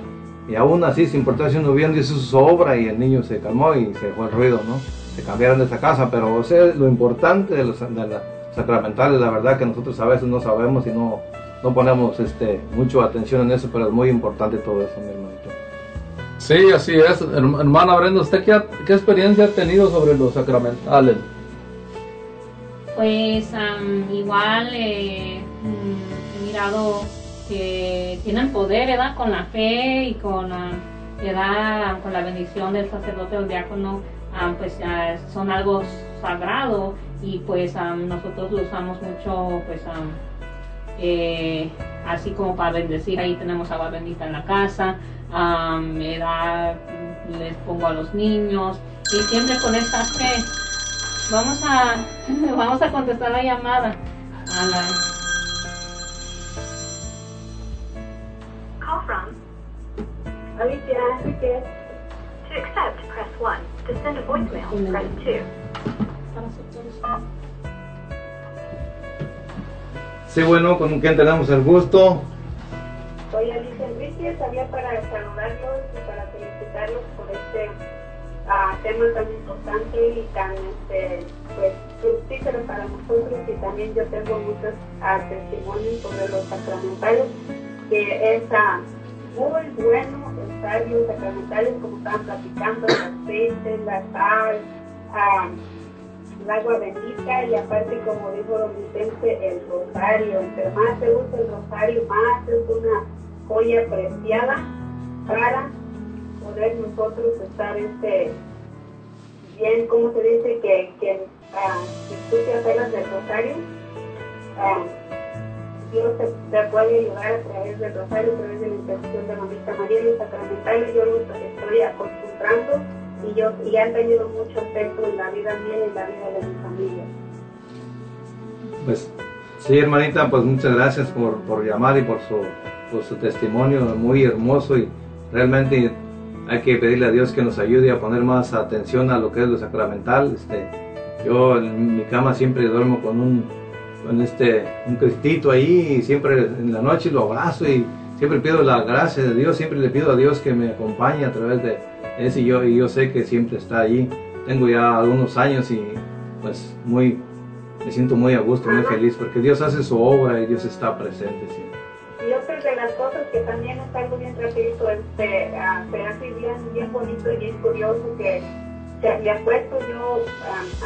y aún así, sin importar si uno bien hizo su obra y el niño se calmó y se fue el ruido, ¿no? Se cambiaron de esa casa, pero o lo importante de los de la sacramentales, la verdad que nosotros a veces no sabemos y no, no ponemos este, mucho atención en eso, pero es muy importante todo eso, mi hermanito. Sí, así es. Herm- Hermana Brenda, ¿usted qué, ha- qué experiencia ha tenido sobre los sacramentales? Pues am, igual eh, mm, he mirado que tienen poder, ¿verdad? Con la fe y con, ¿verdad? con la bendición del sacerdote o diácono, ah, pues ah, son algo sagrado y pues am, nosotros lo usamos mucho, pues eh, así como para bendecir. Ahí tenemos agua bendita en la casa, am, ¿verdad? les pongo a los niños y siempre con esta fe. Vamos a, vamos a contestar la llamada. A la, Call from Alicia. To accept, press 1. To send a voicemail, press 2. Sí, bueno, con quien tenemos el gusto. Soy Alicia Enriquez, había para saludarlos y para felicitarlos por este ah, tema tan importante y tan este, pues, fructífero para nosotros y también yo tengo muchos ah, testimonios sobre los sacramentales que es ah, muy bueno usar los sacramentales como estaban platicando, el aceite, la sal, el agua bendita y aparte como dijo don Vicente el rosario. Entre más se usa el rosario más es una joya preciada para poder nosotros estar este bien como se dice que que ah, te apegas del rosario. Ah, Dios te, puede ayudar a través del rosario, a través de la intercesión de Mamita María y los sacramentales. Yo los estoy acostumbrando y, yo, y han tenido mucho efecto en la vida mía y en la vida de mi familia. Pues sí, hermanita, pues muchas gracias por, por llamar y por su, por su testimonio muy hermoso y realmente hay que pedirle a Dios que nos ayude a poner más atención a lo que es lo sacramental. Este, yo en mi cama siempre duermo con un, con este, un cristito ahí y siempre en la noche lo abrazo y siempre pido la gracia de Dios, siempre le pido a Dios que me acompañe a través de y yo, sé que siempre está allí. Tengo ya algunos años y pues muy, me siento muy a gusto, muy feliz porque Dios hace su obra y Dios está presente siempre. Y otra de las cosas que también es algo bien rapidito, este, ah, se hace bien, bien bonito y bien curioso que sea, me acuesto yo,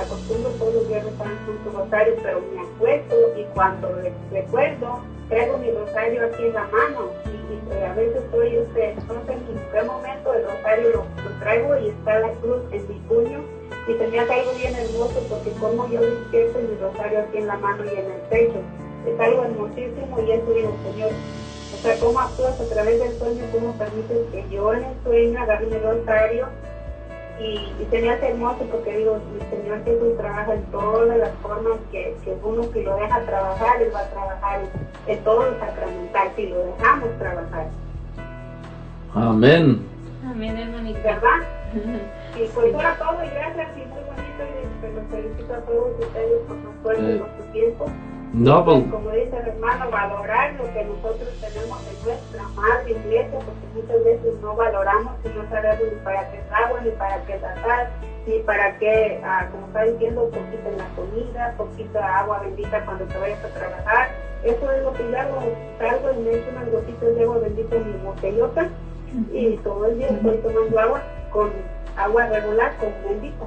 acostumbro todos los días rezar un rosario, pero me acuesto y cuando re- recuerdo, traigo mi rosario aquí en la mano y, y, a veces estoy, este, no sé en qué momento el rosario lo, traigo y está la cruz en mi puño. Y hace algo bien hermoso porque como yo despierto mi rosario aquí en la mano y en el pecho, es algo hermosísimo y eso digo, Señor, o sea, cómo actúas a través del sueño, cómo permites que yo en el sueño agarre mi rosario y, y se me hace hermoso porque digo, mi Señor Jesús trabaja en todas las formas que, que uno si lo deja trabajar, Él va a trabajar en, todo lo sacramental, si lo dejamos trabajar, Amén. Amén, hermanita. ¿verdad? Y pues era todo y gracias y muy bonito y pues, los felicito a todos ustedes por su esfuerzo y por su tiempo. No, pues, como dice el hermano, valorar lo que nosotros tenemos en nuestra madre iglesia, porque muchas veces no valoramos y no sabemos ni para qué agua, ni para qué tratar, ni para qué, ah, como está diciendo, poquito en la comida, poquito agua bendita cuando te vayas a trabajar. Eso es lo que yo hago, salgo y me echo unas gotitas de agua bendita en mi botellota y todo el día estoy tomando agua con agua regular, con bendita.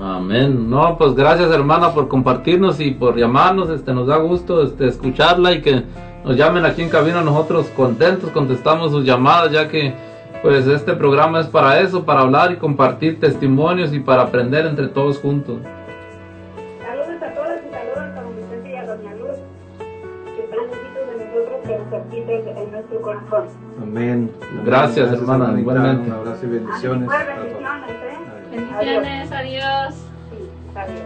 Amén. No, pues gracias hermana por compartirnos y por llamarnos. Este, nos da gusto este, escucharla y que nos llamen aquí en cabina. Nosotros contentos contestamos sus llamadas ya que pues este programa es para eso, para hablar y compartir testimonios y para aprender entre todos juntos. Saludos a todos y saludos a don Vicente y a doña Luz, que están lejitos de nosotros, pero cerquitas en nuestro corazón. Amén. Gracias, hermana, igualmente. Un abrazo y bendiciones. A todos. Bendiciones. Bendiciones, adiós. Sí, adiós.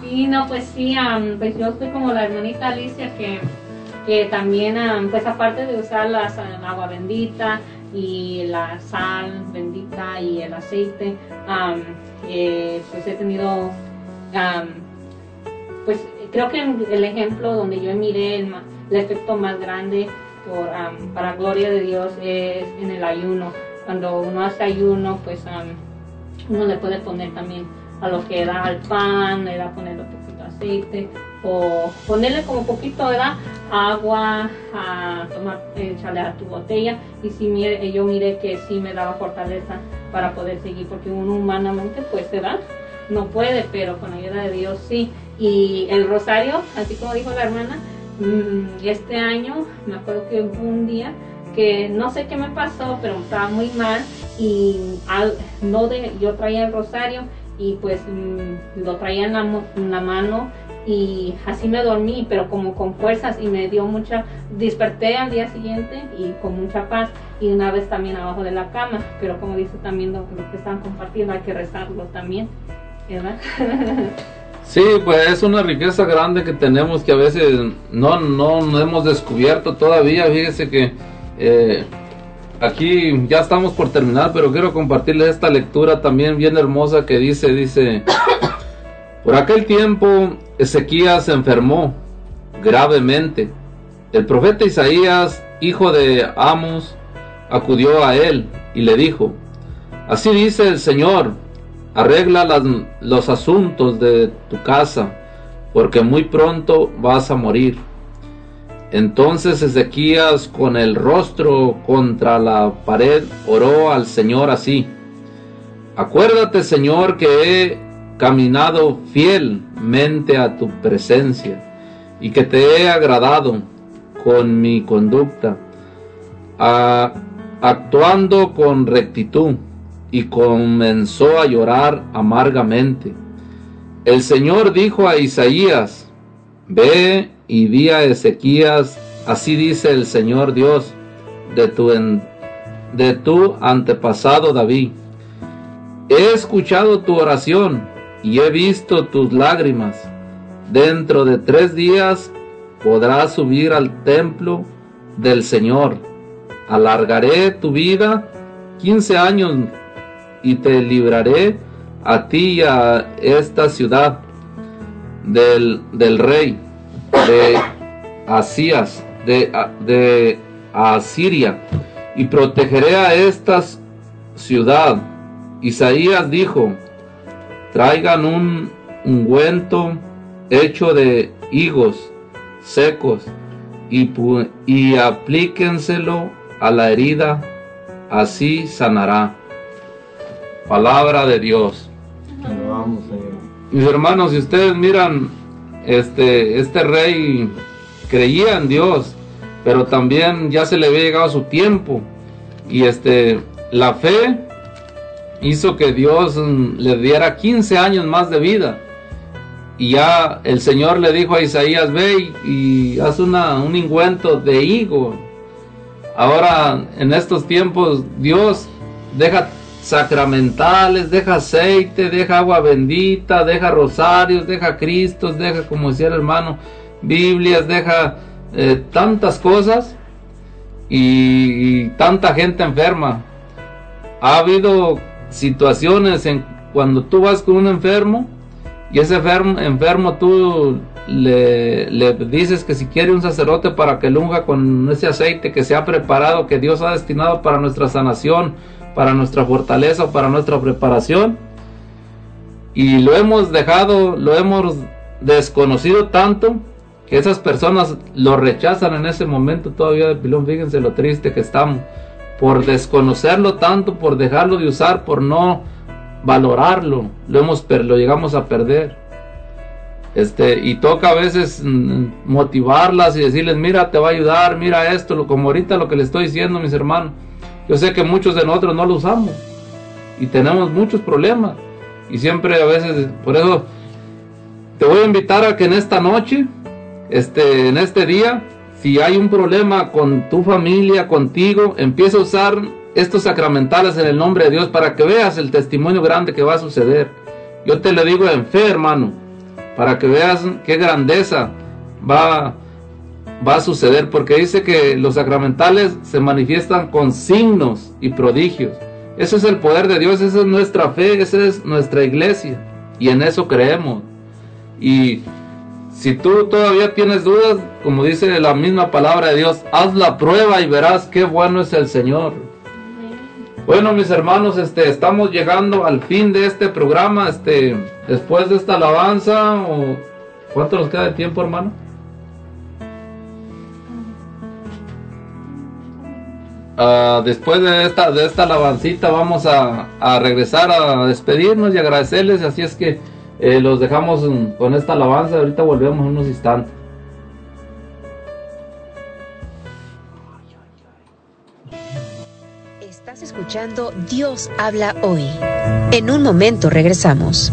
Sí, no, pues sí, am, pues yo estoy como la hermanita Alicia que, que también, am, pues aparte de usar la sa- agua bendita y la sal bendita y el aceite, eh, pues he tenido, pues creo que el ejemplo donde yo miré el, el efecto más grande por, para gloria de Dios es en el ayuno. Cuando uno hace ayuno, pues am, uno le puede poner también a lo que da al pan, le da ponerle un poquito de aceite o ponerle como poquito ¿verdad? agua a tomar, echarle a tu botella. Y si mire, yo miré que sí me daba fortaleza para poder seguir porque uno humanamente pues se da no puede pero con la ayuda de Dios sí. Y el rosario así como dijo la hermana mm, este año me acuerdo que un día que no sé qué me pasó pero estaba muy mal y no de, yo traía el rosario y pues mm, lo traía en la, en la mano y así me dormí, pero como con fuerzas y me dio mucha, desperté al día siguiente y con mucha paz y una vez también abajo de la cama, pero como dice también lo, lo que están compartiendo, hay que rezarlo también, ¿verdad? Sí, pues es una riqueza grande que tenemos que a veces no, no, no hemos descubierto todavía. Fíjese que eh, aquí ya estamos por terminar, pero quiero compartirles esta lectura también bien hermosa que dice, dice, por aquel tiempo Ezequías se enfermó gravemente. El profeta Isaías, hijo de Amos, acudió a él y le dijo, así dice el Señor, arregla los asuntos de tu casa, porque muy pronto vas a morir. Entonces Ezequías con el rostro contra la pared oró al Señor así, acuérdate Señor que he caminado fielmente a tu presencia y que te he agradado con mi conducta, actuando con rectitud y comenzó a llorar amargamente. El Señor dijo a Isaías, ve y di a Ezequías, así dice el Señor Dios de tu, en- de tu antepasado David. He escuchado tu oración y he visto tus lágrimas. Dentro de tres días podrás subir al templo del Señor. Alargaré tu vida quince años y te libraré a ti y a esta ciudad del, del rey de Asías, de, de Asiria, y protegeré a esta ciudad. Isaías dijo, traigan un ungüento hecho de higos secos y, y aplíquenselo a la herida, así sanará. palabra de Dios. Señor. Mis hermanos, si ustedes miran, este, este rey creía en Dios, pero también ya se le había llegado su tiempo. Y este, la fe hizo que Dios mm, le diera 15 años más de vida. Y ya el Señor le dijo a Isaías, ve y, y haz una, un ingüento de higo. Ahora, en estos tiempos, Dios deja sacramentales, deja aceite, deja agua bendita, deja rosarios, deja cristos, deja, como decía el hermano, Biblias, deja eh, tantas cosas y, tanta gente enferma. Ha habido situaciones en cuando tú vas con un enfermo y ese enfermo, enfermo tú le, le dices que si quiere un sacerdote para que lo unja con ese aceite que se ha preparado, que Dios ha destinado para nuestra sanación, para nuestra fortaleza, para nuestra preparación. Y lo hemos dejado, lo hemos desconocido tanto que esas personas lo rechazan en ese momento todavía de pilón. Fíjense lo triste que estamos por desconocerlo tanto, por dejarlo de usar, por no valorarlo, lo hemos lo llegamos a perder. Este, y toca a veces mm, motivarlas y decirles, mira, te va a ayudar, mira esto, como ahorita lo que le estoy diciendo, mis hermanos. Yo sé que muchos de nosotros no lo usamos y tenemos muchos problemas. Y siempre a veces, por eso te voy a invitar a que en esta noche, este, en este día, si hay un problema con tu familia, contigo, empieza a usar estos sacramentales en el nombre de Dios para que veas el testimonio grande que va a suceder. Yo te lo digo en fe, hermano, para que veas qué grandeza va, va a suceder, porque dice que los sacramentales se manifiestan con signos y prodigios. Ese es el poder de Dios, esa es nuestra fe, esa es nuestra iglesia, y en eso creemos. Y si tú todavía tienes dudas, como dice la misma palabra de Dios, haz la prueba y verás qué bueno es el Señor. Bueno, mis hermanos, este, estamos llegando al fin de este programa, este, después de esta alabanza, ¿cuánto nos queda de tiempo, hermano? Ah, después de esta, de esta alabancita vamos a, regresar a despedirnos y agradecerles, así es que eh, los dejamos con esta alabanza, ahorita volvemos en unos instantes. Estás escuchando Dios habla hoy. En un momento regresamos.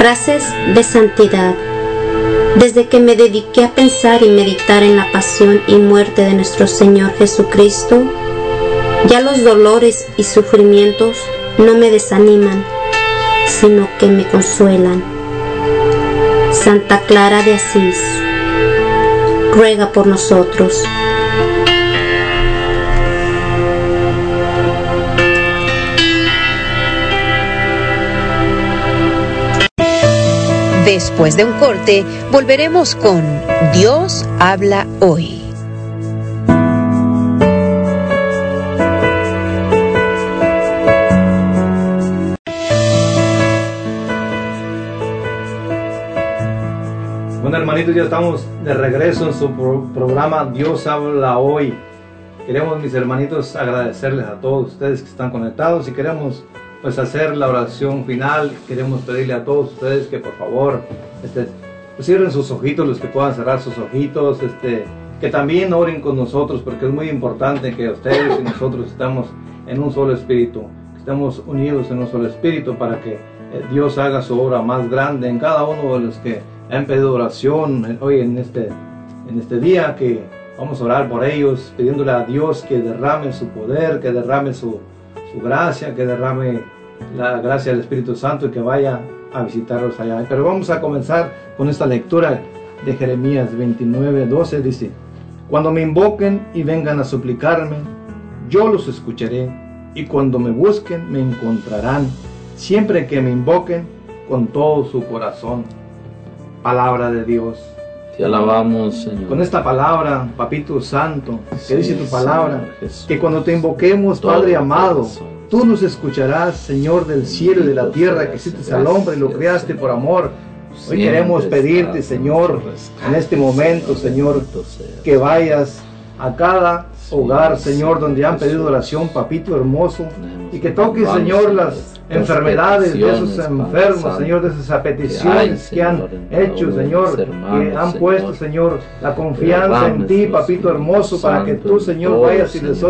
Frases de santidad. Desde que me dediqué a pensar y meditar en la pasión y muerte de nuestro Señor Jesucristo, ya los dolores y sufrimientos no me desaniman, sino que me consuelan. Santa Clara de Asís, ruega por nosotros. Después de un corte, volveremos con Dios habla hoy. Bueno, hermanitos, ya estamos de regreso en su pro- programa Dios habla hoy. Queremos, mis hermanitos, agradecerles a todos ustedes que están conectados y queremos pues hacer la oración final. Queremos pedirle a todos ustedes que por favor este, pues, cierren sus ojitos, los que puedan cerrar sus ojitos, este, que también oren con nosotros, porque es muy importante que ustedes y nosotros estamos en un solo espíritu, que estemos unidos en un solo espíritu para que eh, Dios haga su obra más grande en cada uno de los que han pedido oración en- hoy en este, en este día, que vamos a orar por ellos, pidiéndole a Dios que derrame su poder, que derrame su, su gracia, que derrame la gracia del Espíritu Santo y que vaya a visitarlos allá. Pero vamos a comenzar con esta lectura de Jeremías 29, 12, dice, Cuando me invoquen y vengan a suplicarme, yo los escucharé, y cuando me busquen me encontrarán, siempre que me invoquen con todo su corazón. Palabra de Dios. Te alabamos, Señor. Con esta palabra, Papito Santo, que Sí, dice tu palabra, Jesús. que cuando te invoquemos, Padre amado, tú nos escucharás, Señor del cielo y de la tierra, que hiciste al hombre y lo creaste por amor. Hoy queremos pedirte, Señor, en este momento, Señor, que vayas a cada hogar, Señor, donde han pedido oración, papito hermoso, y que toques, Señor, las enfermedades de esos enfermos, Santo, Señor, de esas que hay, peticiones que han hecho, Señor, hermanos, que han puesto, Señor, la confianza en ti, papito hermoso, para que tú, Señor, vayas y les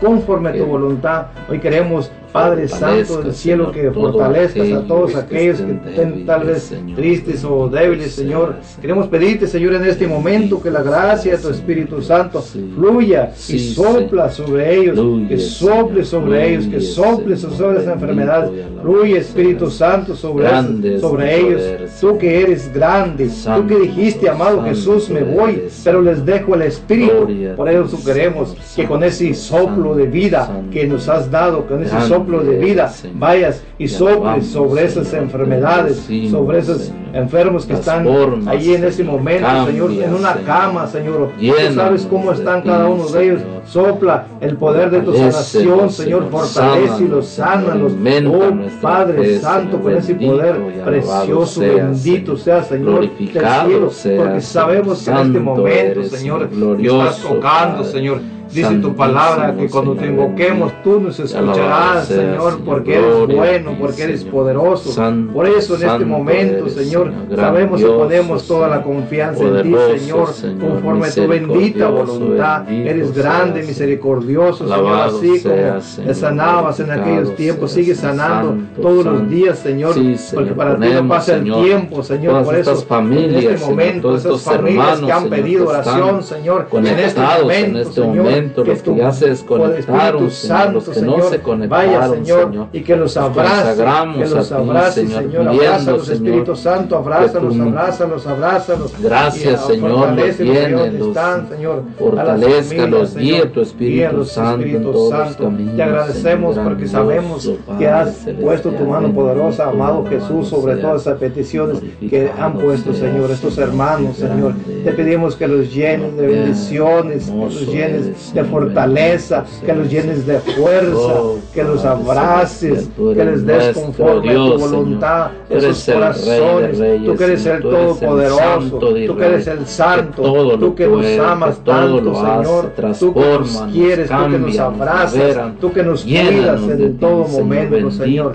conforme a tu voluntad. Hoy queremos, Padre Santo del cielo, que fortalezcas a todos aquellos que estén tal vez tristes o débiles, Señor. Queremos pedirte, Señor, en este momento que la gracia de tu Espíritu Santo fluya y sopla sobre ellos, que sople sobre ellos, que sople sobre bendito enfermedades. Fluye, Espíritu. Santo, sobre, es sobre ellos. Tú que eres grande, tú que dijiste, amado Jesús, me voy, pero les dejo el Espíritu. Por eso queremos que con ese soplo de vida que nos has dado, con ese Grande soplo de vida, Señor. vayas y soples sobre esas Señor, enfermedades, sobre esos Señor. enfermos que están Transforma, allí en ese Señor, momento, Señor, cambia, en una Señor. cama, Señor. Tú sabes cómo están ti, cada uno de ellos. Señor. Sopla el poder de tu Fortalécelos, sanación, Señor. Señor. Sánanos, sánalos. Señor. Oh, Padre Santo, Señor. con ese poder precioso, bendito Señor. sea, Señor, del cielo. Porque sabemos que en este momento, Señor, Señor. Estás tocando. Señor. Dice tu palabra que cuando te invoquemos tú nos escucharás, Señor, porque eres bueno, porque eres Señor. poderoso. Santo, Por eso en este momento, Señor, sabemos y Grandioso, ponemos toda la confianza en ti, Señor, conforme a tu bendita voluntad. bendito Eres grande, seas, misericordioso, Señor, así como Señor. te sanabas en aquellos tiempos, seas, sigues sanando Santo, todos los días, Señor, Sí, porque para ti no pasa el tiempo, Señor, por eso familias, en este momento, esas familias que han pedido que oración, Señor, en este momento, en este Señor, momento, que los que ya se desconectaron, Señor, los que Señor, no se conectaron, vaya, Señor, Señor, y que los abrace, que los a ti, abrace, Señor, abrázalos, Espíritu Santo, abrázalos, tu- abrázalos, abrázalos. Gracias, Y, Señor, los donde los están, Señor, fortalezca, los guíe tu Espíritu Santo en todos los caminos, Te agradecemos porque sabemos que has puesto tu mano poderosa, amado Jesús, sobre todas esas peticiones que han puesto, Señor, estos hermanos, Señor. Te pedimos que los llenes de bendiciones, que los llenes de fortaleza, que los llenes de fuerza, Oh, que los abraces, que les des conforme a tu voluntad, esos corazones, tú que eres el Todopoderoso, tú que eres el Santo, tú que nos amas tanto, Señor, tú que nos quieres, tú que nos abrazas, tú que nos cuidas en todo momento, Señor.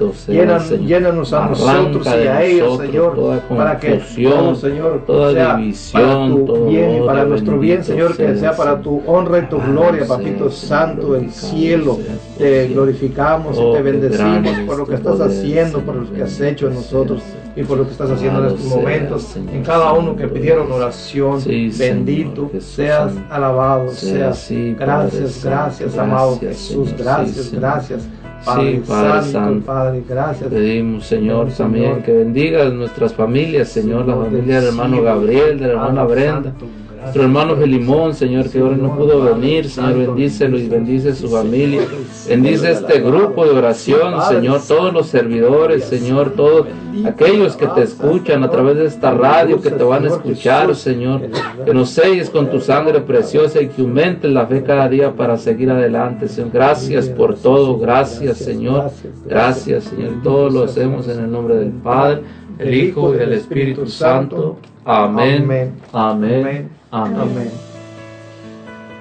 Llénanos a nosotros y a ellos, Señor, para que todo, Señor, sea para tu bien y para nuestro bien, Señor, que sea, para tu honra y tu gloria, sea, Papito Santo, el glorificado cielo. Te glorificamos Oh, y te qué bendecimos por lo que estás haciendo, por lo que has hecho en nosotros y por lo que estás haciendo en estos momentos. En cada uno que pidieron oración, bendito seas alabado, Sea seas. Gracias, gracias, amado Jesús, gracias, gracias. Padre, Sí, Padre Santo, Santo. Padre, gracias. Pedimos, Señor, también Señor. que bendiga nuestras familias, Señor, la familia del del hermano Gabriel, de la hermana Brenda, Santo, nuestro hermano Gelimón, Señor, que ahora no pudo venir, Señor, bendícelo y bendice su familia, bendice este grupo de oración, Señor, todos los servidores, Señor, todos aquellos que te escuchan a través de esta radio, que te van a escuchar, Señor, que nos selles con tu sangre preciosa y que aumentes la fe cada día para seguir adelante, Señor. Gracias por todo, gracias, Señor, gracias, Señor. Todo lo hacemos en el nombre del Padre, el Hijo y del Espíritu Santo. Amén, amén, amén.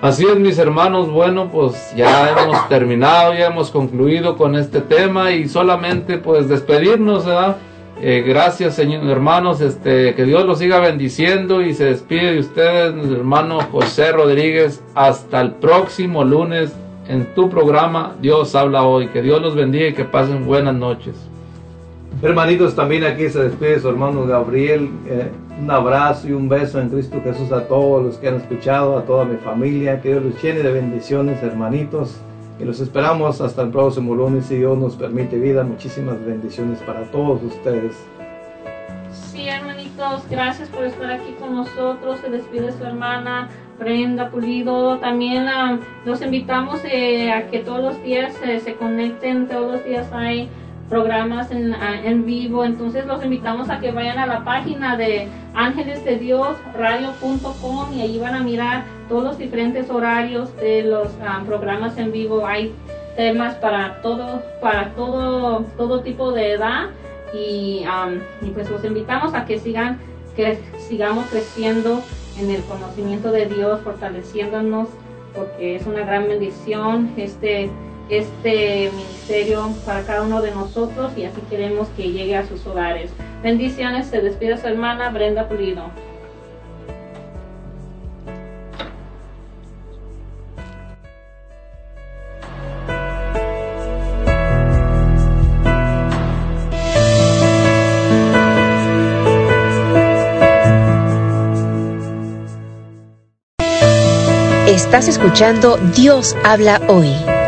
Así es, mis hermanos. Bueno, pues ya hemos terminado, ya hemos concluido con este tema y solamente pues despedirnos, ¿verdad? Eh, gracias, señor, hermanos. Este, que Dios los siga bendiciendo y se despide de ustedes, mi hermano José Rodríguez. Hasta el próximo lunes en tu programa Dios habla hoy. Que Dios los bendiga y que pasen buenas noches. Hermanitos, también aquí se despide su hermano Gabriel. Eh, un abrazo y un beso en Cristo Jesús a todos los que han escuchado, a toda mi familia. Que Dios los llene de bendiciones, hermanitos. Y los esperamos hasta el próximo lunes, si Dios nos permite vida. Muchísimas bendiciones para todos ustedes. Sí, hermanitos, gracias por estar aquí con nosotros. Se despide su hermana Brenda Pulido. También los invitamos eh, a que todos los días eh, se conecten. Todos los días hay programas en, en vivo. Entonces los invitamos a que vayan a la página de Ángeles de Dios radio.com y ahí van a mirar todos los diferentes horarios de los ah, programas en vivo. Hay temas para todo, para todo, todo tipo de edad y, um, y pues los invitamos a que sigan que sigamos creciendo en el conocimiento de Dios fortaleciéndonos porque es una gran bendición este este ministerio para cada uno de nosotros y así queremos que llegue a sus hogares bendiciones se despide su hermana Brenda Pulido Estás escuchando Dios habla hoy.